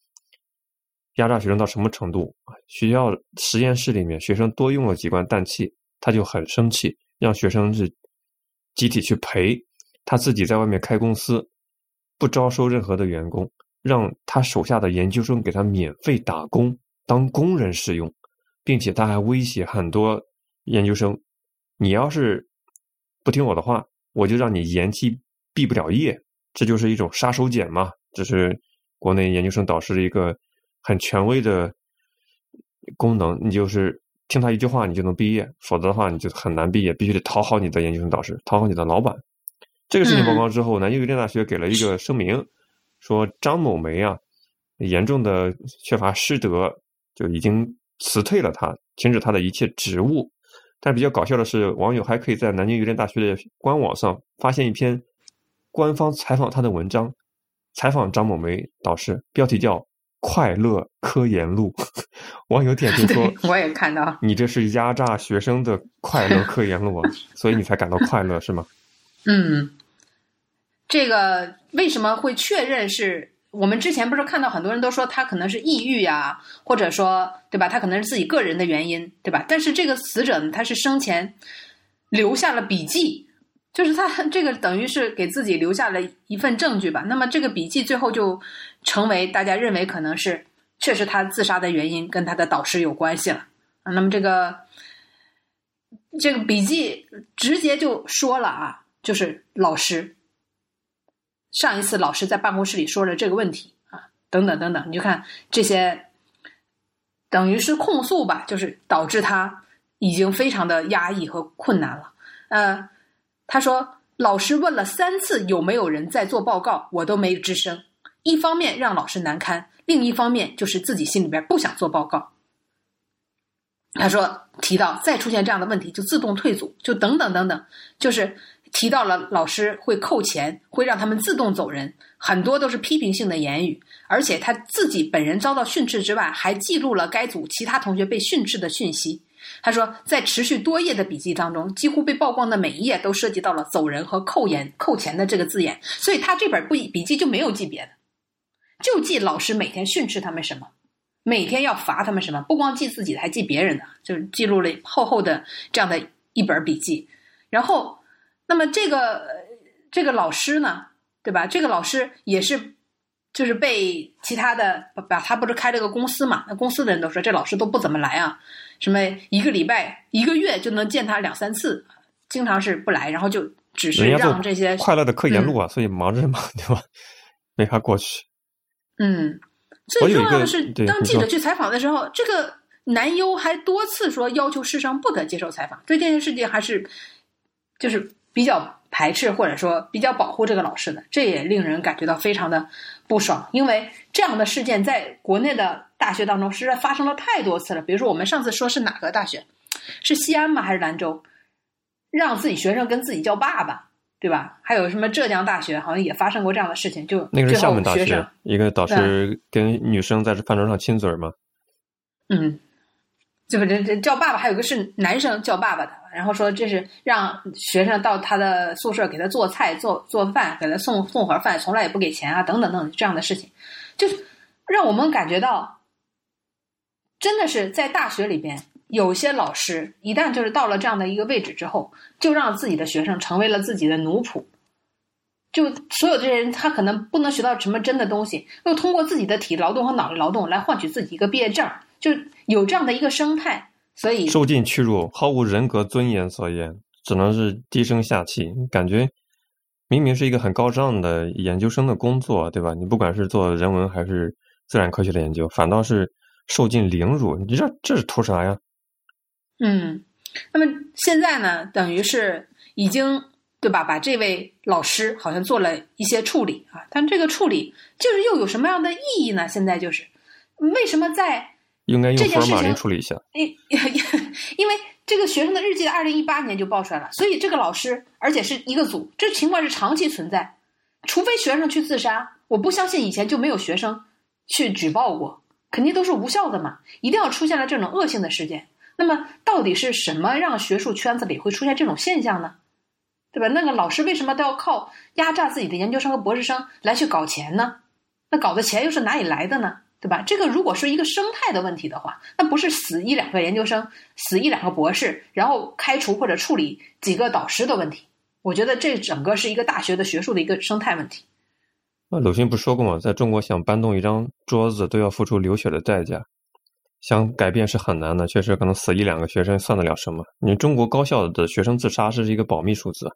压榨学生到什么程度？学校实验室里面学生多用了几罐氮气，他就很生气，让学生是集体去赔。他自己在外面开公司，不招收任何的员工，让他手下的研究生给他免费打工，当工人使用，并且他还威胁很多研究生：你要是不听我的话，我就让你延期毕不了业。这就是一种杀手锏嘛，这是国内研究生导师的一个很权威的功能。你就是听他一句话，你就能毕业；否则的话，你就很难毕业，必须得讨好你的研究生导师，讨好你的老板。这个事情曝光之后，南京邮电大学给了一个声明，说张某梅啊严重的缺乏师德，就已经辞退了他，停止他的一切职务。但比较搞笑的是，网友还可以在南京邮电大学的官网上发现一篇官方采访他的文章，采访张某梅导师，标题叫《快乐科研录》。网友点评说，我也看到，：“你这是压榨学生的快乐科研录啊，所以你才感到快乐是吗？”嗯，这个为什么会确认是我们之前不是看到很多人都说他可能是抑郁呀、或者说对吧，他可能是自己个人的原因，对吧？但是这个死者呢，他是生前留下了笔记，就是他这个等于是给自己留下了一份证据吧。那么这个笔记最后就成为大家认为可能是确实他自杀的原因跟他的导师有关系了啊。那么这个这个笔记直接就说了啊，就是老师。上一次老师在办公室里说了这个问题啊，等等等等，你就看这些，等于是控诉吧，就是导致他已经非常的压抑和困难了。呃，他说老师问了三次有没有人在做报告，我都没吱声。一方面让老师难堪，另一方面就是自己心里边不想做报告。他说提到再出现这样的问题就自动退组，就等等等等，就是提到了老师会扣钱，会让他们自动走人，很多都是批评性的言语。而且他自己本人遭到训斥之外，还记录了该组其他同学被训斥的讯息。他说，在持续多页的笔记当中，几乎被曝光的每一页都涉及到了走人和扣钱、扣钱的这个字眼，所以他这本不笔记就没有记别的。就记老师每天训斥他们什么，每天要罚他们什么，不光记自己的，还记别人的，就是记录了厚厚的这样的一本笔记。然后，那么这个这个老师呢，对吧？这个老师也是，就是被其他的把他不是开了个公司嘛？那公司的人都说这老师都不怎么来啊，什么一个礼拜、一个月就能见他两三次，经常是不来，然后就只是让这些快乐的科研路啊，所以忙着嘛，对吧？没法过去。嗯，最重要的是，当记者去采访的时候，这个男优还多次说要求师生不得接受采访，对这件事情还是就是比较排斥或者说比较保护这个老师的，这也令人感觉到非常的不爽，因为这样的事件在国内的大学当中实在发生了太多次了。比如说我们上次说是哪个大学，是西安吗？还是兰州？让自己学生跟自己叫爸爸。对吧？还有什么浙江大学好像也发生过这样的事情，就那个是厦门大学，一个导师跟女生在饭桌上亲嘴嘛。嗯，就这这叫爸爸，还有个是男生叫爸爸的，然后说这是让学生到他的宿舍给他做菜、做做饭，给他送送盒饭，从来也不给钱啊，等等等这样的事情，就是让我们感觉到，真的是在大学里边。有些老师一旦就是到了这样的一个位置之后，就让自己的学生成为了自己的奴仆，就所有这些人他可能不能学到什么真的东西，又通过自己的体力劳动和脑力劳动来换取自己一个毕业证，就有这样的一个生态，所以受尽屈辱，毫无人格尊严所言，只能是低声下气，感觉明明是一个很高尚的研究生的工作，对吧？你不管是做人文还是自然科学的研究，反倒是受尽凌辱，你这这是图啥呀？嗯，那么现在呢，等于是已经对吧？把这位老师好像做了一些处理啊，但这个处理就是又有什么样的意义呢？现在就是为什么在应该用福尔马林处理一下？因 因为这个学生的日记在二零一八年就爆出来了，所以这个老师而且是一个组，这情况是长期存在。除非学生去自杀，我不相信以前就没有学生去举报过，肯定都是无效的嘛。一定要出现了这种恶性的事件。那么到底是什么让学术圈子里会出现这种现象呢？对吧？那个老师为什么都要靠压榨自己的研究生和博士生来去搞钱呢？那搞的钱又是哪里来的呢？对吧？这个如果是一个生态的问题的话，那不是死一两个研究生、死一两个博士，然后开除或者处理几个导师的问题。我觉得这整个是一个大学的学术的一个生态问题。那鲁迅不说过吗？在中国想搬动一张桌子都要付出流血的代价。想改变是很难的，确实可能死一两个学生算得了什么？你中国高校的学生自杀是一个保密数字，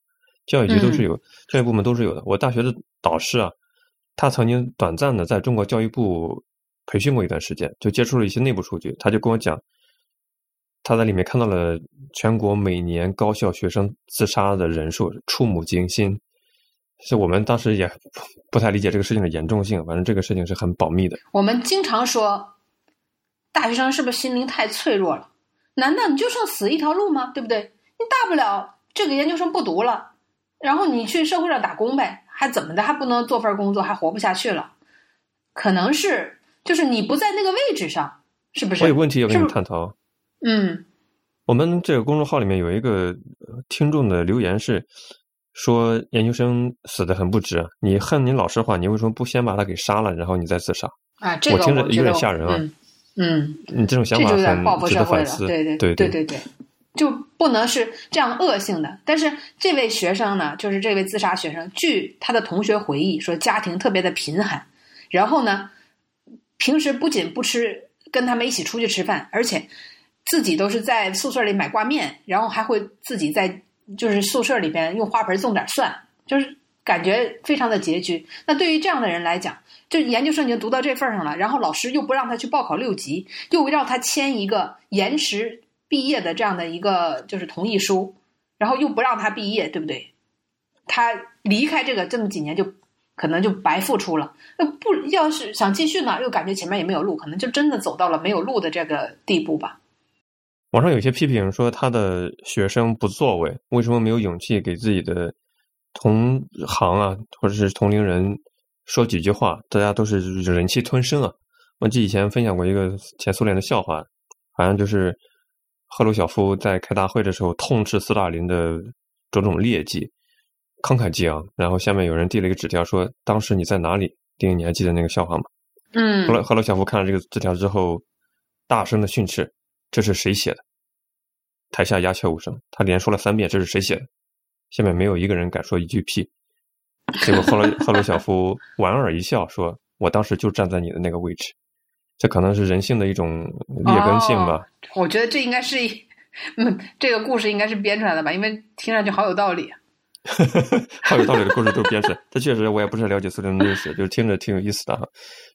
教育局都是有，教育部门都是有的。我大学的导师啊，他曾经短暂的在中国教育部培训过一段时间，就接触了一些内部数据，他就跟我讲，他在里面看到了全国每年高校学生自杀的人数，触目惊心。是我们当时也不太理解这个事情的严重性，反正这个事情是很保密的。我们经常说。大学生是不是心灵太脆弱了？难道你就剩死一条路吗？对不对？你大不了这个研究生不读了，然后你去社会上打工呗，还怎么的？还不能做份工作，还活不下去了？可能是就是你不在那个位置上，是不是？我有问题要跟你探讨。嗯，我们这个公众号里面有一个听众的留言是说，研究生死的很不值。你恨你老师的话，你为什么不先把他给杀了，然后你再自杀？啊，这个我听着有点吓人啊。嗯，你这种想法很值得反思。对对对对对对，就不能是这样恶性的。但是这位学生呢，就是这位自杀学生，据他的同学回忆说，家庭特别的贫寒，然后呢，平时不仅不吃跟他们一起出去吃饭，而且自己都是在宿舍里买挂面，然后还会自己在就是宿舍里边用花盆种点蒜，就是感觉非常的拮据。那对于这样的人来讲，就研究生已经读到这份儿上了，然后老师又不让他去报考六级，又让他签一个延迟毕业的这样的一个就是同意书，然后又不让他毕业，对不对？他离开这个这么几年就可能就白付出了。那不要是想继续呢，又感觉前面也没有路，可能就真的走到了没有路的这个地步吧。网上有些批评说他的学生不作为，为什么没有勇气给自己的同行啊，或者是同龄人说几句话？大家都是忍气吞声啊。我记以前分享过一个前苏联的笑话，好像就是赫鲁晓夫在开大会的时候痛斥斯大林的种种劣迹，慷慨激昂。然后下面有人递了一个纸条说：“当时你在哪里？”丁，你还记得那个笑话吗？嗯。后来赫鲁晓夫看了这个纸条之后，大声的训斥。这是谁写的？台下鸦雀无声。他连说了三遍：“这是谁写的？”下面没有一个人敢说一句屁。结果后来赫鲁晓夫莞尔一笑，说：“我当时就站在你的那个位置。”这可能是人性的一种劣根性吧。我觉得这应该是，嗯，这个故事应该是编出来的吧？因为听上去好有道理。好有道理的故事都编出来。这确实，我也不是了解苏联的历史，就是听着挺有意思的哈。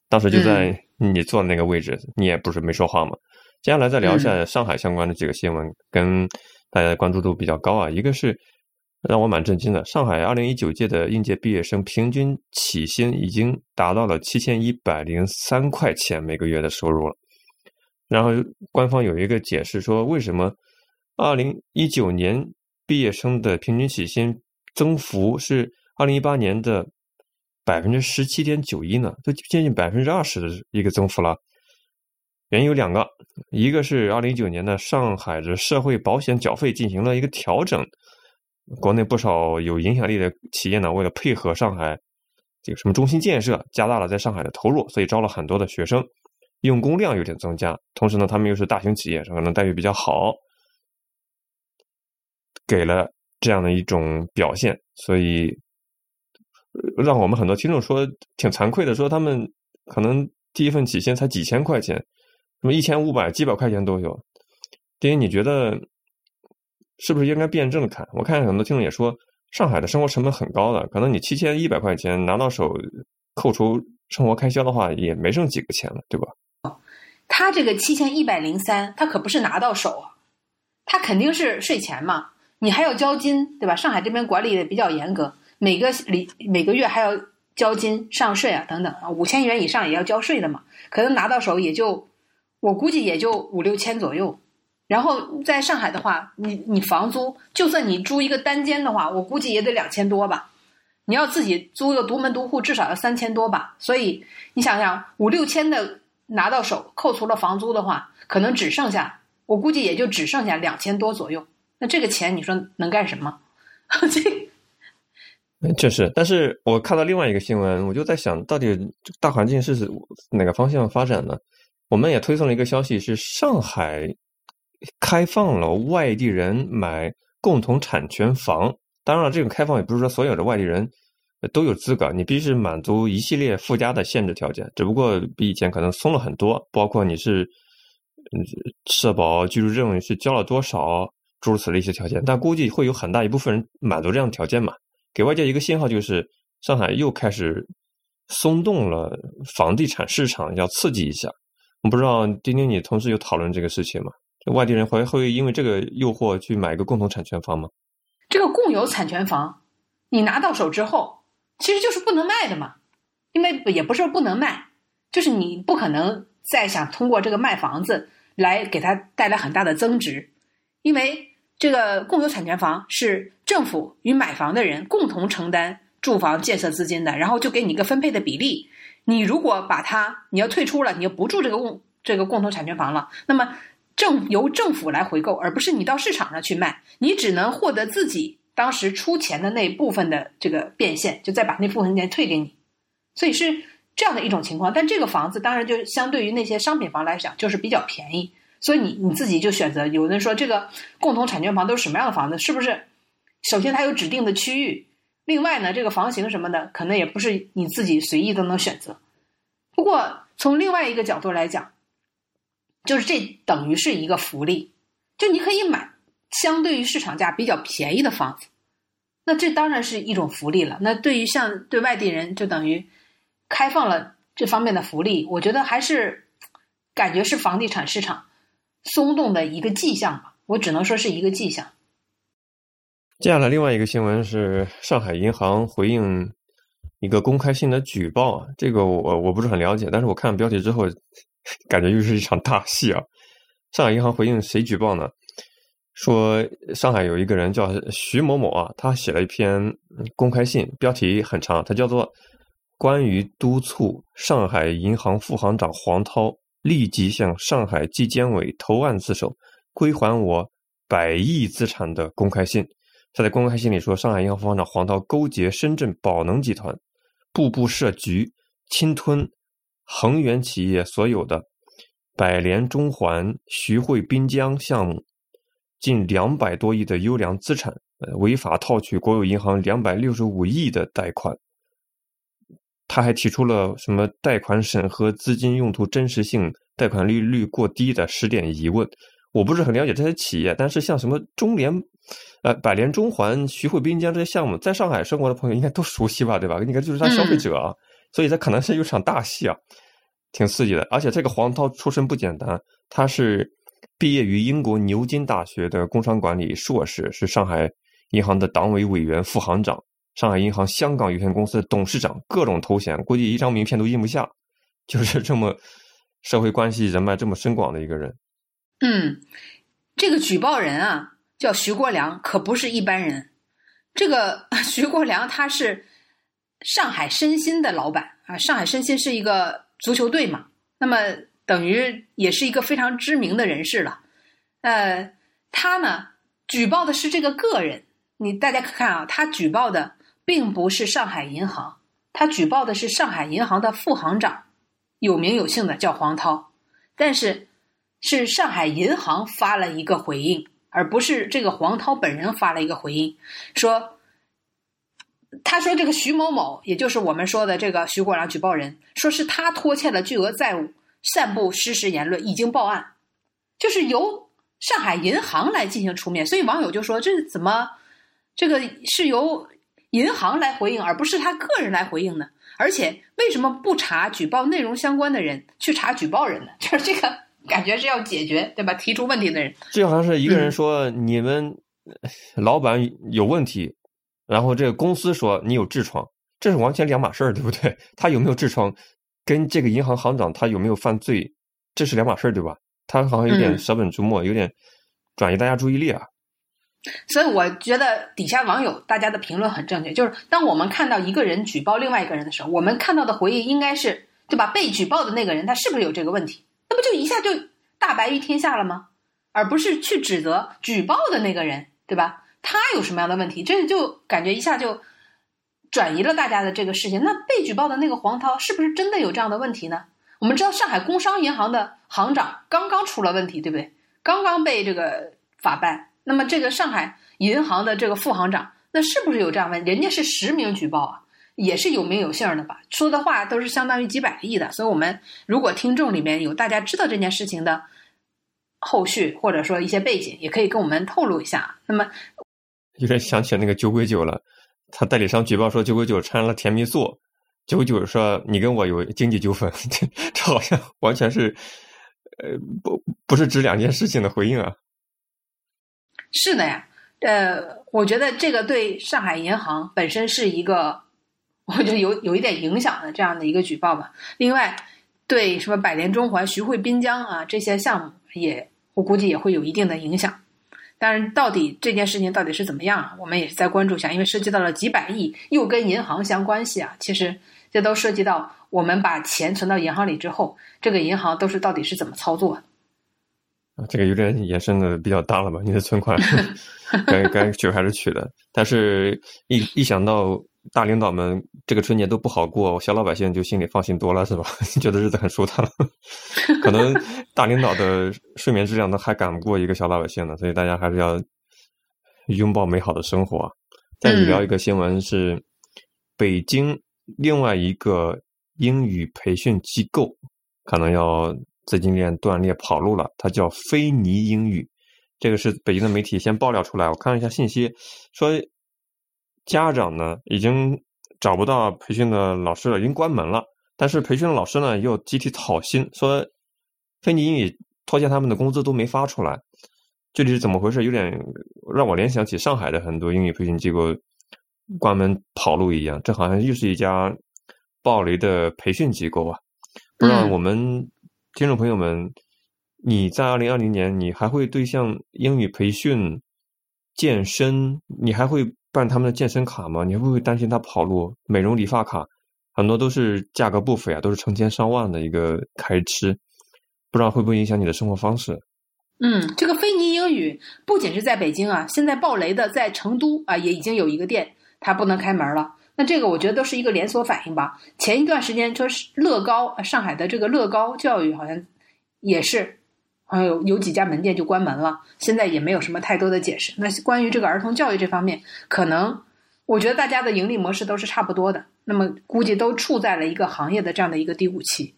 当时就在你坐的那个位置，你也不是没说话嘛。接下来再聊一下上海相关的几个新闻，跟大家关注度比较高啊。一个是让我蛮震惊的，上海二零一九届的应届毕业生平均起薪已经达到了七千一百零三块钱每个月的收入了。然后官方有一个解释说，为什么二零一九年毕业生的平均起薪增幅是二零一八年的百分之十七点九一呢？都接近百分之二十的一个增幅了。原因有两个，一个是二零一九年的上海的社会保险缴费进行了一个调整，国内不少有影响力的企业呢，为了配合上海这个什么中心建设，加大了在上海的投入，所以招了很多的学生，用工量有点增加。同时呢，他们又是大型企业，可能待遇比较好，给了这样的一种表现，所以让我们很多听众说挺惭愧的，说他们可能第一份起薪才几千块钱。什么一千五百、几百块钱都有，丁丁，你觉得是不是应该辩证看？我看很多听众也说，上海的生活成本很高的，可能你七千一百块钱拿到手，扣除生活开销的话，也没剩几个钱了，对吧？他这个七千一百零三，他可不是拿到手啊，他肯定是税前嘛，你还要交金，对吧？上海这边管理的比较严格，每个里每个月还要交金、上税啊等等啊，五千元以上也要交税的嘛，可能拿到手也就。我估计也就五六千左右，然后在上海的话，你你房租，就算你租一个单间的话，我估计也得两千多吧。你要自己租个独门独户，至少要三千多吧。所以你想想，五六千的拿到手，扣除了房租的话，可能只剩下，我估计也就只剩下两千多左右。那这个钱你说能干什么？这，确实。但是我看到另外一个新闻，我就在想到底大环境是哪个方向发展呢？我们也推送了一个消息，是上海开放了外地人买共同产权房。当然了，这个开放也不是说所有的外地人都有资格，你必须满足一系列附加的限制条件。只不过比以前可能松了很多，包括你是社保、居住证是交了多少，诸如此类一些条件。但估计会有很大一部分人满足这样的条件嘛？给外界一个信号，就是上海又开始松动了房地产市场，要刺激一下。我不知道丁丁，你同事有讨论这个事情吗？外地人会会因为这个诱惑去买一个共同产权房吗？这个共有产权房，你拿到手之后，其实就是不能卖的嘛。因为也不是说不能卖，就是你不可能再想通过这个卖房子来给它带来很大的增值，因为这个共有产权房是政府与买房的人共同承担住房建设资金的，然后就给你一个分配的比例。你如果把它，你要退出了，你要不住这个共这个共同产权房了，那么政由政府来回购，而不是你到市场上去卖，你只能获得自己当时出钱的那部分的这个变现，就再把那部分钱退给你，所以是这样的一种情况。但这个房子当然就相对于那些商品房来讲，就是比较便宜，所以你你自己就选择。有人说这个共同产权房都是什么样的房子？是不是？首先它有指定的区域。另外呢，这个房型什么的，可能也不是你自己随意都能选择。不过从另外一个角度来讲，就是这等于是一个福利，就你可以买相对于市场价比较便宜的房子。那这当然是一种福利了。那对于像对外地人，就等于开放了这方面的福利，我觉得还是感觉是房地产市场松动的一个迹象吧。我只能说是一个迹象。接下来另外一个新闻是上海银行回应一个公开性的举报啊，这个我我不是很了解，但是我看标题之后，感觉又是一场大戏啊！上海银行回应谁举报呢？说上海有一个人叫徐某某啊，他写了一篇公开信，标题很长，它叫做《关于督促上海银行副行长黄涛立即向上海纪监委投案自首，归还我百亿资产的公开信》。他在公开信里说，上海银行行长黄涛勾结深圳宝能集团，步步设局，侵吞恒源企业所有的百联中环、徐汇滨江项目近两百多亿的优良资产，呃，违法套取国有银行两百六十五亿的贷款。他还提出了什么贷款审核、资金用途真实性、贷款利率过低的十点疑问。我不是很了解这些企业，但是像什么中联。呃，百联中环、徐汇滨江这些项目，在上海生活的朋友应该都熟悉吧，对吧？应该，就是他消费者，啊，所以这可能是一场大戏啊，挺刺激的。而且这个黄涛出身不简单，他是毕业于英国牛津大学的工商管理硕士，是上海银行的党委委员、副行长，上海银行香港有限公司的董事长，各种头衔，估计一张名片都印不下，就是这么社会关系人脉这么深广的一个人。嗯，这个举报人啊。叫徐国良，可不是一般人。这个 徐国良他是上海申鑫的老板啊，上海申鑫是一个足球队嘛，那么等于也是一个非常知名的人士了。呃，他呢举报的是这个个人，你大家看啊，他举报的并不是上海银行，他举报的是上海银行的副行长，有名有姓的叫黄涛，但是是上海银行发了一个回应。而不是这个黄涛本人发了一个回应，说，他说这个徐某某，也就是我们说的这个徐国良举报人，说是他拖欠了巨额债务，散布失实言论，已经报案，就是由上海银行来进行出面，所以网友就说这怎么这个是由银行来回应，而不是他个人来回应呢？而且为什么不查举报内容相关的人，去查举报人呢？就是这个。感觉是要解决，对吧？提出问题的人，这好像是一个人说你们老板有问题，然后这个公司说你有痔疮，这是完全两码事儿，对不对？他有没有痔疮，跟这个银行行长他有没有犯罪，这是两码事儿，对吧？他好像有点舍本逐末，有点转移大家注意力啊。所以我觉得底下网友大家的评论很正确，就是当我们看到一个人举报另外一个人的时候，我们看到的回应应该是对吧？被举报的那个人他是不是有这个问题？那不就一下就大白于天下了吗？而不是去指责举报的那个人，对吧？他有什么样的问题？这就感觉一下就转移了大家的这个视线。那被举报的那个黄涛是不是真的有这样的问题呢？我们知道上海工商银行的行长刚刚出了问题，对不对？刚刚被这个法办。那么这个上海银行的这个副行长，那是不是有这样问？人家是实名举报啊。也是有名有姓的吧，说的话都是相当于几百亿的，所以，我们如果听众里面有大家知道这件事情的后续，或者说一些背景，也可以跟我们透露一下。那么，有点想起那个酒鬼酒了，他代理商举报说酒鬼酒掺了甜蜜素，酒鬼酒说你跟我有经济纠纷，这好像完全是呃不不是指两件事情的回应啊。是的呀，呃，我觉得这个对上海银行本身是一个。我觉得有有一点影响的这样的一个举报吧。另外，对什么百联中环、徐汇滨江啊这些项目，也我估计也会有一定的影响。但是，到底这件事情到底是怎么样，我们也是在关注一下，因为涉及到了几百亿，又跟银行相关系啊。其实，这都涉及到我们把钱存到银行里之后，这个银行都是到底是怎么操作的。啊，这个有点延伸的比较大了吧？你的存款 该该取还是取的？但是，一一想到。大领导们这个春节都不好过，小老百姓就心里放心多了，是吧？觉得日子很舒坦了。可能大领导的睡眠质量都还赶不过一个小老百姓呢，所以大家还是要拥抱美好的生活。再聊一个新闻是，北京另外一个英语培训机构可能要资金链断裂跑路了，它叫菲尼英语。这个是北京的媒体先爆料出来，我看了一下信息，说。家长呢已经找不到培训的老师了，已经关门了。但是培训的老师呢又集体讨薪，说菲尼英语拖欠他们的工资都没发出来。具体是怎么回事？有点让我联想起上海的很多英语培训机构关门跑路一样。这好像又是一家暴雷的培训机构啊！不知道我们听众朋友们，你在二零二零年，你还会对像英语培训、健身，你还会办他们的健身卡吗？你会不会担心他跑路？美容理发卡很多都是价格不菲啊，都是成千上万的一个开支，不知道会不会影响你的生活方式？嗯，这个菲尼英语不仅是在北京啊，现在爆雷的在成都啊，也已经有一个店，它不能开门了。那这个我觉得都是一个连锁反应吧。前一段时间说是乐高，上海的这个乐高教育好像也是，好像有有几家门店就关门了，现在也没有什么太多的解释。那关于这个儿童教育这方面，可能我觉得大家的盈利模式都是差不多的，那么估计都处在了一个行业的这样的一个低谷期。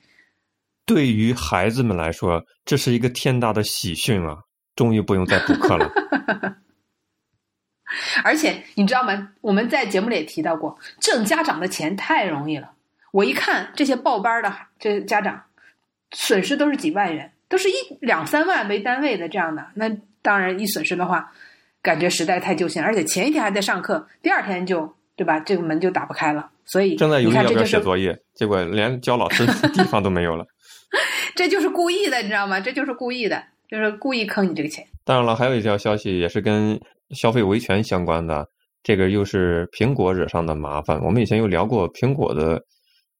对于孩子们来说，这是一个天大的喜讯啊！终于不用再补课了。而且你知道吗？我们在节目里也提到过，挣家长的钱太容易了。我一看这些报班的这家长，损失都是几万元，都是一两三万为单位的这样的。那当然一损失的话，感觉实在太揪心。而且前一天还在上课，第二天就对吧？这个门就打不开了。所以正在犹豫要不要写作业，结果连教老师的 地方都没有了。这就是故意的，你知道吗？这就是故意的，就是故意坑你这个钱。当然了，还有一条消息也是跟消费维权相关的，这个又是苹果惹上的麻烦。我们以前有聊过苹果的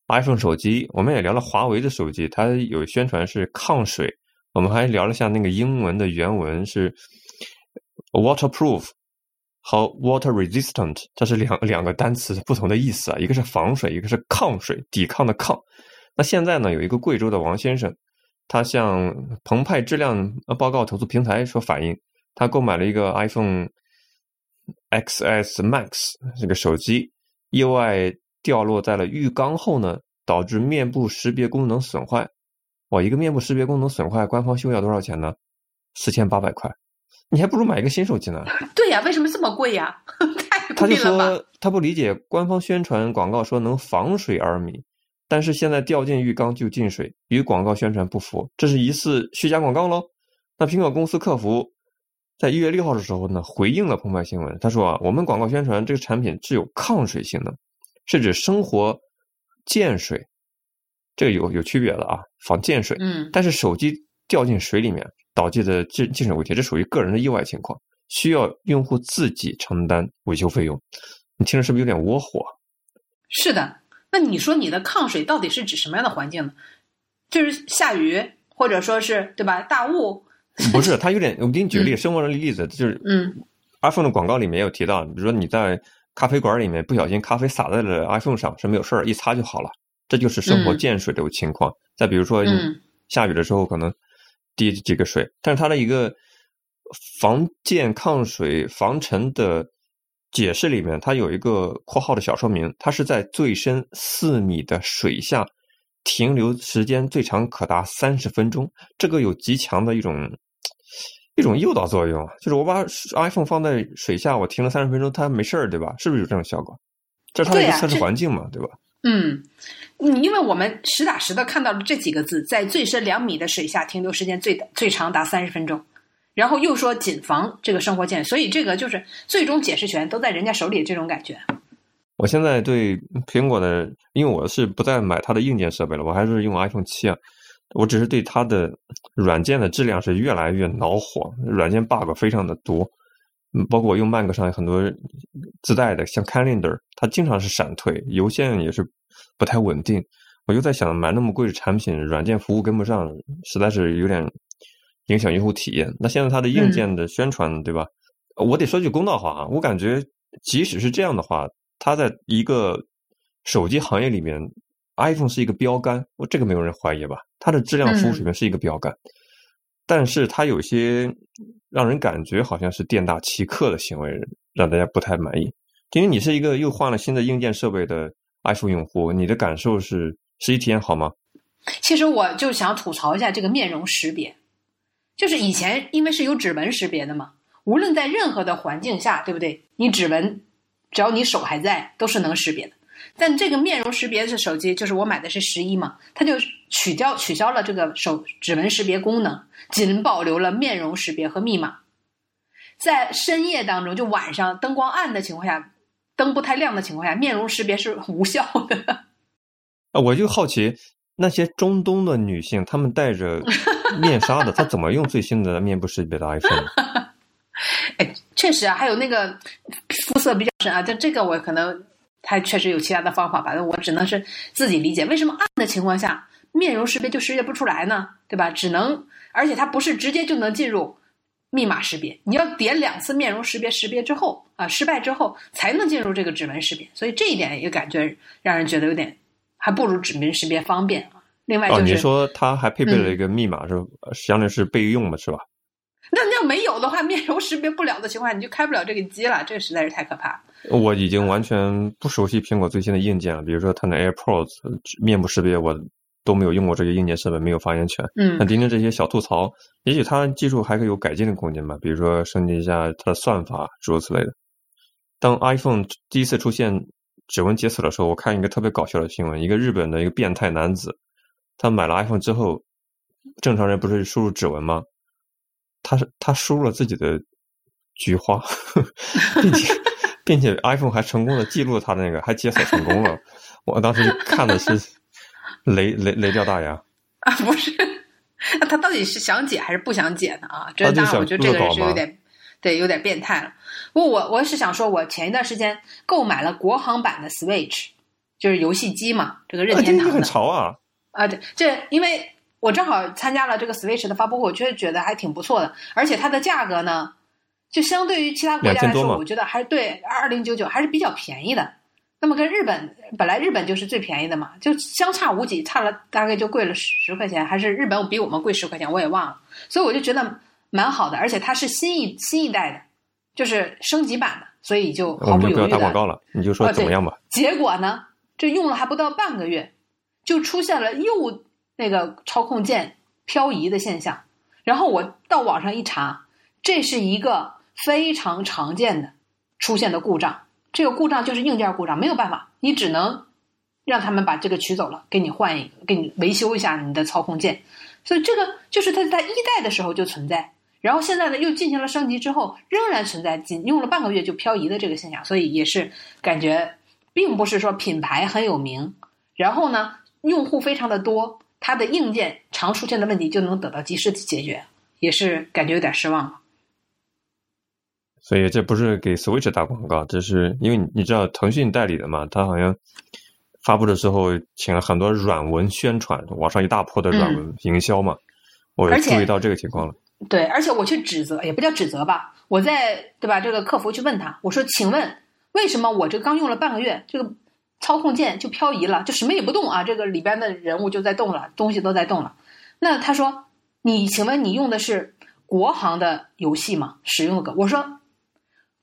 iPhone 手机，我们也聊了华为的手机，它有宣传是抗水。我们还聊了下那个英文的原文是 waterproof 和 water resistant，这是两两个单词不同的意思啊，一个是防水，一个是抗水，抵抗的抗。那现在呢，有一个贵州的王先生，他向澎湃质量报告投诉平台说反映，他购买了一个 iPhone XS Max 这个手机，意外掉落在了浴缸后呢，导致面部识别功能损坏。哇，一个面部识别功能损坏，官方修要多少钱呢？四千八百块，你还不如买一个新手机呢。对呀，为什么这么贵呀？太贵了吧？他就说他不理解，官方宣传广告说能防水而米。但是现在掉进浴缸就进水，与广告宣传不符，这是疑似虚假广告喽。那苹果公司客服在一月六号的时候呢，回应了澎湃新闻，他说啊，我们广告宣传这个产品具有抗水性能，是指生活溅水，这个有有区别的啊，防溅水。嗯。但是手机掉进水里面导致的进进水问题，这属于个人的意外情况，需要用户自己承担维修费用。你听着是不是有点窝火？是的。那你说你的抗水到底是指什么样的环境呢？就是下雨，或者说是对吧？大雾？不是，他有点。我给你举个例，生活中的例子就是，嗯，iPhone 的广告里面有提到，比如说你在咖啡馆里面不小心咖啡洒在了 iPhone 上，是没有事儿，一擦就好了，这就是生活溅水的情况。再比如说，下雨的时候可能滴几个水，但是它的一个防溅、抗水、防尘的。解释里面，它有一个括号的小说明，它是在最深四米的水下停留时间最长可达三十分钟。这个有极强的一种一种诱导作用，就是我把 iPhone 放在水下，我停了三十分钟，它没事儿，对吧？是不是有这种效果？这是它的一个测试环境嘛，对吧？嗯，因为我们实打实的看到了这几个字，在最深两米的水下停留时间最最长达三十分钟。然后又说谨防这个生活溅，所以这个就是最终解释权都在人家手里，这种感觉。我现在对苹果的，因为我是不再买它的硬件设备了，我还是用 iPhone 七啊。我只是对它的软件的质量是越来越恼火，软件 bug 非常的多。嗯，包括我用 Mac 上很多自带的，像 Calendar，它经常是闪退，邮件也是不太稳定。我就在想，买那么贵的产品，软件服务跟不上，实在是有点。影响用户体验。那现在它的硬件的宣传，对吧？我得说句公道话啊，我感觉即使是这样的话，它在一个手机行业里面，iPhone 是一个标杆，我这个没有人怀疑吧？它的质量服务水平是一个标杆，但是它有些让人感觉好像是店大欺客的行为，让大家不太满意。因为你是一个又换了新的硬件设备的 iPhone 用户，你的感受是实际体验好吗？其实我就想吐槽一下这个面容识别。就是以前因为是有指纹识别的嘛，无论在任何的环境下，对不对？你指纹只要你手还在，都是能识别的。但这个面容识别的手机，就是我买的是十一嘛，它就取消取消了这个手指纹识别功能，仅保留了面容识别和密码。在深夜当中，就晚上灯光暗的情况下，灯不太亮的情况下，面容识别是无效的。啊，我就好奇那些中东的女性，她们戴着面纱的，她怎么用最新的面部识别的 iPhone？哎，确实啊，还有那个肤色比较深啊，但这个我可能它确实有其他的方法，反正我只能是自己理解，为什么暗的情况下面容识别就识别不出来呢？对吧？只能，而且它不是直接就能进入密码识别，你要点两次面容识别识别之后啊，失败之后才能进入这个指纹识别，所以这一点也感觉让人觉得有点还不如指纹识别方便啊。另外就哦，是，你说它还配备了一个密码，是相当于是备用的，是吧？那那要没有的话，面容识别不了的情况下，你就开不了这个机了，这个实在是太可怕。我已经完全不熟悉苹果最新的硬件了，比如说它的 AirPods 面部识别，我都没有用过这个硬件设备，没有发言权。嗯那，听听这些小吐槽，也许它技术还可以有改进的空间吧，比如说升级一下它的算法，诸如此类的。当 iPhone 第一次出现指纹解锁的时候，我看一个特别搞笑的新闻，一个日本的一个变态男子，他买了 iPhone 之后，正常人不是输入指纹吗？他是他输入了自己的菊花，并且 并且 iPhone 还成功的记录了他的那个，还解锁成功了。我当时看的是 雷雷雷掉大牙。啊，不是，那他到底是想解还是不想解呢？啊，这他就当然，我觉得这个人是有点，对，有点变态了。不过我我是想说，我前一段时间购买了国行版的 Switch，就是游戏机嘛，这个任天堂的潮啊！啊，对，这因为我正好参加了这个 Switch 的发布会，我确实觉得还挺不错的，而且它的价格呢，就相对于其他国家来2000多嘛说，我觉得还是对二零九九还是比较便宜的。那么跟日本本来日本就是最便宜的嘛，就相差无几，差了大概就贵了十块钱，还是日本比我们贵十块钱，我也忘了。所以我就觉得蛮好的，而且它是新一新一代的，就是升级版的，所以就我们就不要毫不犹豫的打广告了，你就说怎么样吧。结果呢，这用了还不到半个月，就出现了右那个操控键漂移的现象。然后我到网上一查，这是一个非常常见的出现的故障。这个故障就是硬件故障，没有办法，你只能让他们把这个取走了，给你换一个，给你维修一下你的操控键。所以这个就是它在一代的时候就存在，然后现在呢又进行了升级之后，仍然存在，仅用了半个月就漂移的这个现象，所以也是感觉并不是说品牌很有名，然后呢用户非常的多，它的硬件常出现的问题就能得到及时的解决，也是感觉有点失望了。所以这不是给 Switch 打广告，这是因为你你知道腾讯代理的嘛，他好像发布的时候请了很多软文宣传，网上一大波的软文营销嘛，我也注意到这个情况了。对，而且我去指责，也不叫指责吧，我在对吧？这个客服去问他，我说：“请问为什么我这刚用了半个月，这个操控键就漂移了，就什么也不动啊？这个里边的人物就在动了，东西都在动了。”那他说：“你请问你用的是国行的游戏吗？使用的个？”我说：“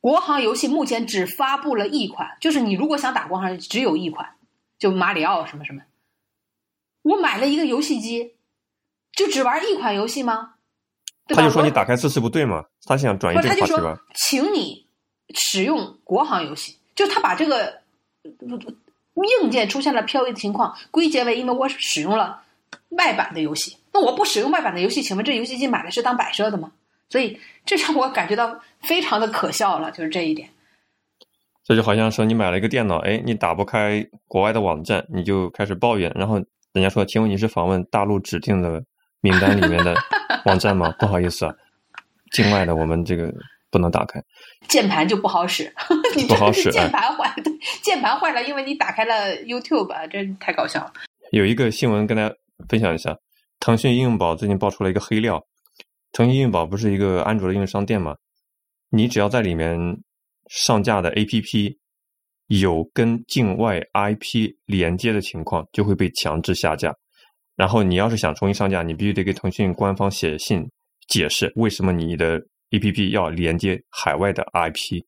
国行游戏目前只发布了一款，就是你如果想打国行，只有一款，就马里奥什么什么。我买了一个游戏机，就只玩一款游戏吗？”对吧他就说你打开姿势不对嘛，他想转移不，他就说这个话题吧。，请你使用国行游戏，就他把这个呃硬件出现了漂移的情况归结为因为我使用了外版的游戏。那我不使用外版的游戏，请问这游戏机买的是当摆设的吗？所以这让我感觉到非常的可笑了，就是这一点。这就好像说你买了一个电脑，哎，你打不开国外的网站，你就开始抱怨，然后人家说，请问你是访问大陆指定的名单里面的网站吗？不好意思啊，境外的我们这个不能打开。键盘就不好使，你不好使键盘坏，对，键盘坏了，因为你打开了 YouTube，啊真太搞笑了。有一个新闻跟大家分享一下，腾讯应用宝最近爆出了一个黑料。腾讯应用宝不是一个安卓的应用商店吗？你只要在里面上架的 APP 有跟境外 IP 连接的情况，就会被强制下架。然后你要是想重新上架，你必须得给腾讯官方写信解释为什么你的 APP 要连接海外的 IP。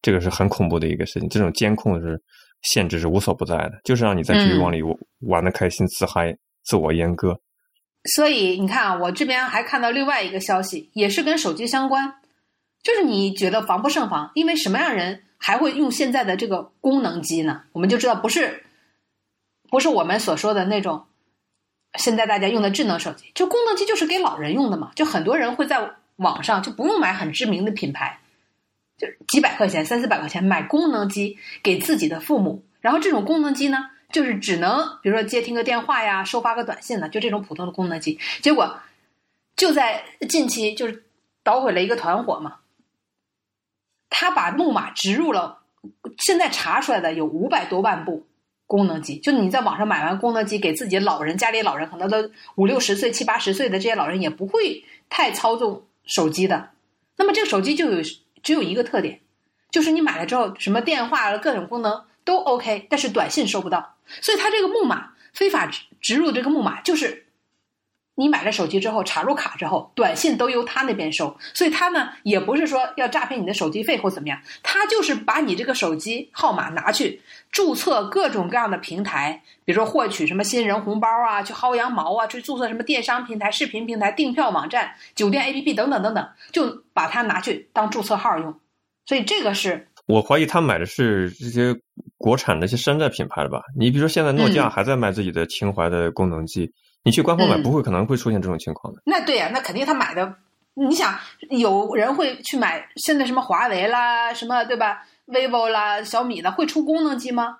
这个是很恐怖的一个事情，这种监控是限制是无所不在的，就是让你在局域网里玩的开心、自嗨、自我阉割。所以你看啊，我这边还看到另外一个消息，也是跟手机相关，就是你觉得防不胜防，因为什么样人还会用现在的这个功能机呢？我们就知道不是不是我们所说的那种现在大家用的智能手机，就功能机就是给老人用的嘛。就很多人会在网上就不用买很知名的品牌，就几百块钱、三四百块钱买功能机给自己的父母，然后这种功能机呢，就是只能比如说接听个电话呀、收发个短信的，就这种普通的功能机。结果就在近期就是捣毁了一个团伙嘛。他把木马植入了，现在查出来的有五百多万部功能机。就你在网上买完功能机，给自己老人家里老人可能都五六十岁、七八十岁的这些老人也不会太操纵手机的。那么这个手机就有只有一个特点，就是你买了之后，什么电话各种功能都 OK，但是短信收不到。所以它这个木马非法植植入这个木马就是。你买了手机之后，插入卡之后，短信都由他那边收，所以他呢也不是说要诈骗你的手机费或怎么样，他就是把你这个手机号码拿去注册各种各样的平台，比如说获取什么新人红包啊，去薅羊毛啊，去注册什么电商平台、视频平台、订票网站、酒店 APP 等等等等，就把它拿去当注册号用。所以这个是我怀疑他买的是这些国产的一些山寨品牌的吧？你比如说现在诺基亚还在卖自己的情怀的功能机。你去官方买不会可能会出现这种情况的。那对呀，那肯定他买的，你想有人会去买现在什么华为啦，什么对吧？vivo 啦，小米的会出功能机吗？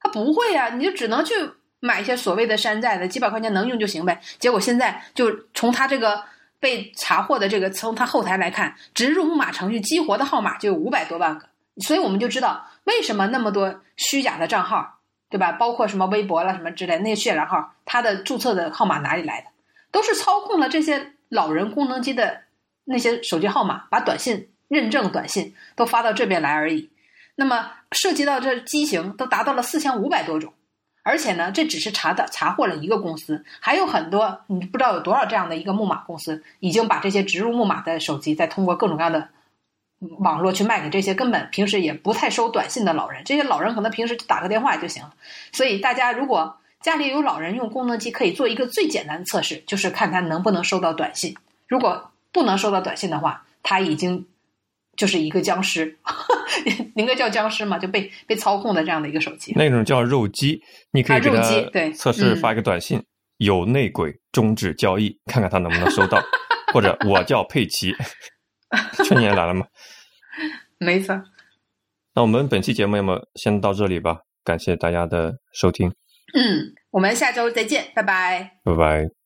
他不会呀，你就只能去买一些所谓的山寨的，几百块钱能用就行呗。结果现在就从他这个被查获的这个从他后台来看，植入木马程序激活的号码就有五百多万个，所以我们就知道为什么那么多虚假的账号。对吧？包括什么微博了什么之类那些血染号，他的注册的号码哪里来的？都是操控了这些老人功能机的那些手机号码，把短信认证短信都发到这边来而已。那么涉及到这机型都达到了四千五百多种，而且呢，这只是查的查获了一个公司，还有很多你不知道有多少这样的一个木马公司，已经把这些植入木马的手机再通过各种各样的。网络去卖给这些根本平时也不太收短信的老人，这些老人可能平时打个电话就行了。所以大家如果家里有老人用功能机，可以做一个最简单的测试，就是看他能不能收到短信。如果不能收到短信的话，他已经就是一个僵尸，应该叫僵尸嘛，就被被操控的这样的一个手机。那种叫肉机，你可以给他对测试发一个短信，有内鬼，终止交易，看看他能不能收到。或者我叫佩奇，春年来了吗？没错，那我们本期节目要么先到这里吧，感谢大家的收听。嗯，我们下周再见，拜拜，拜拜。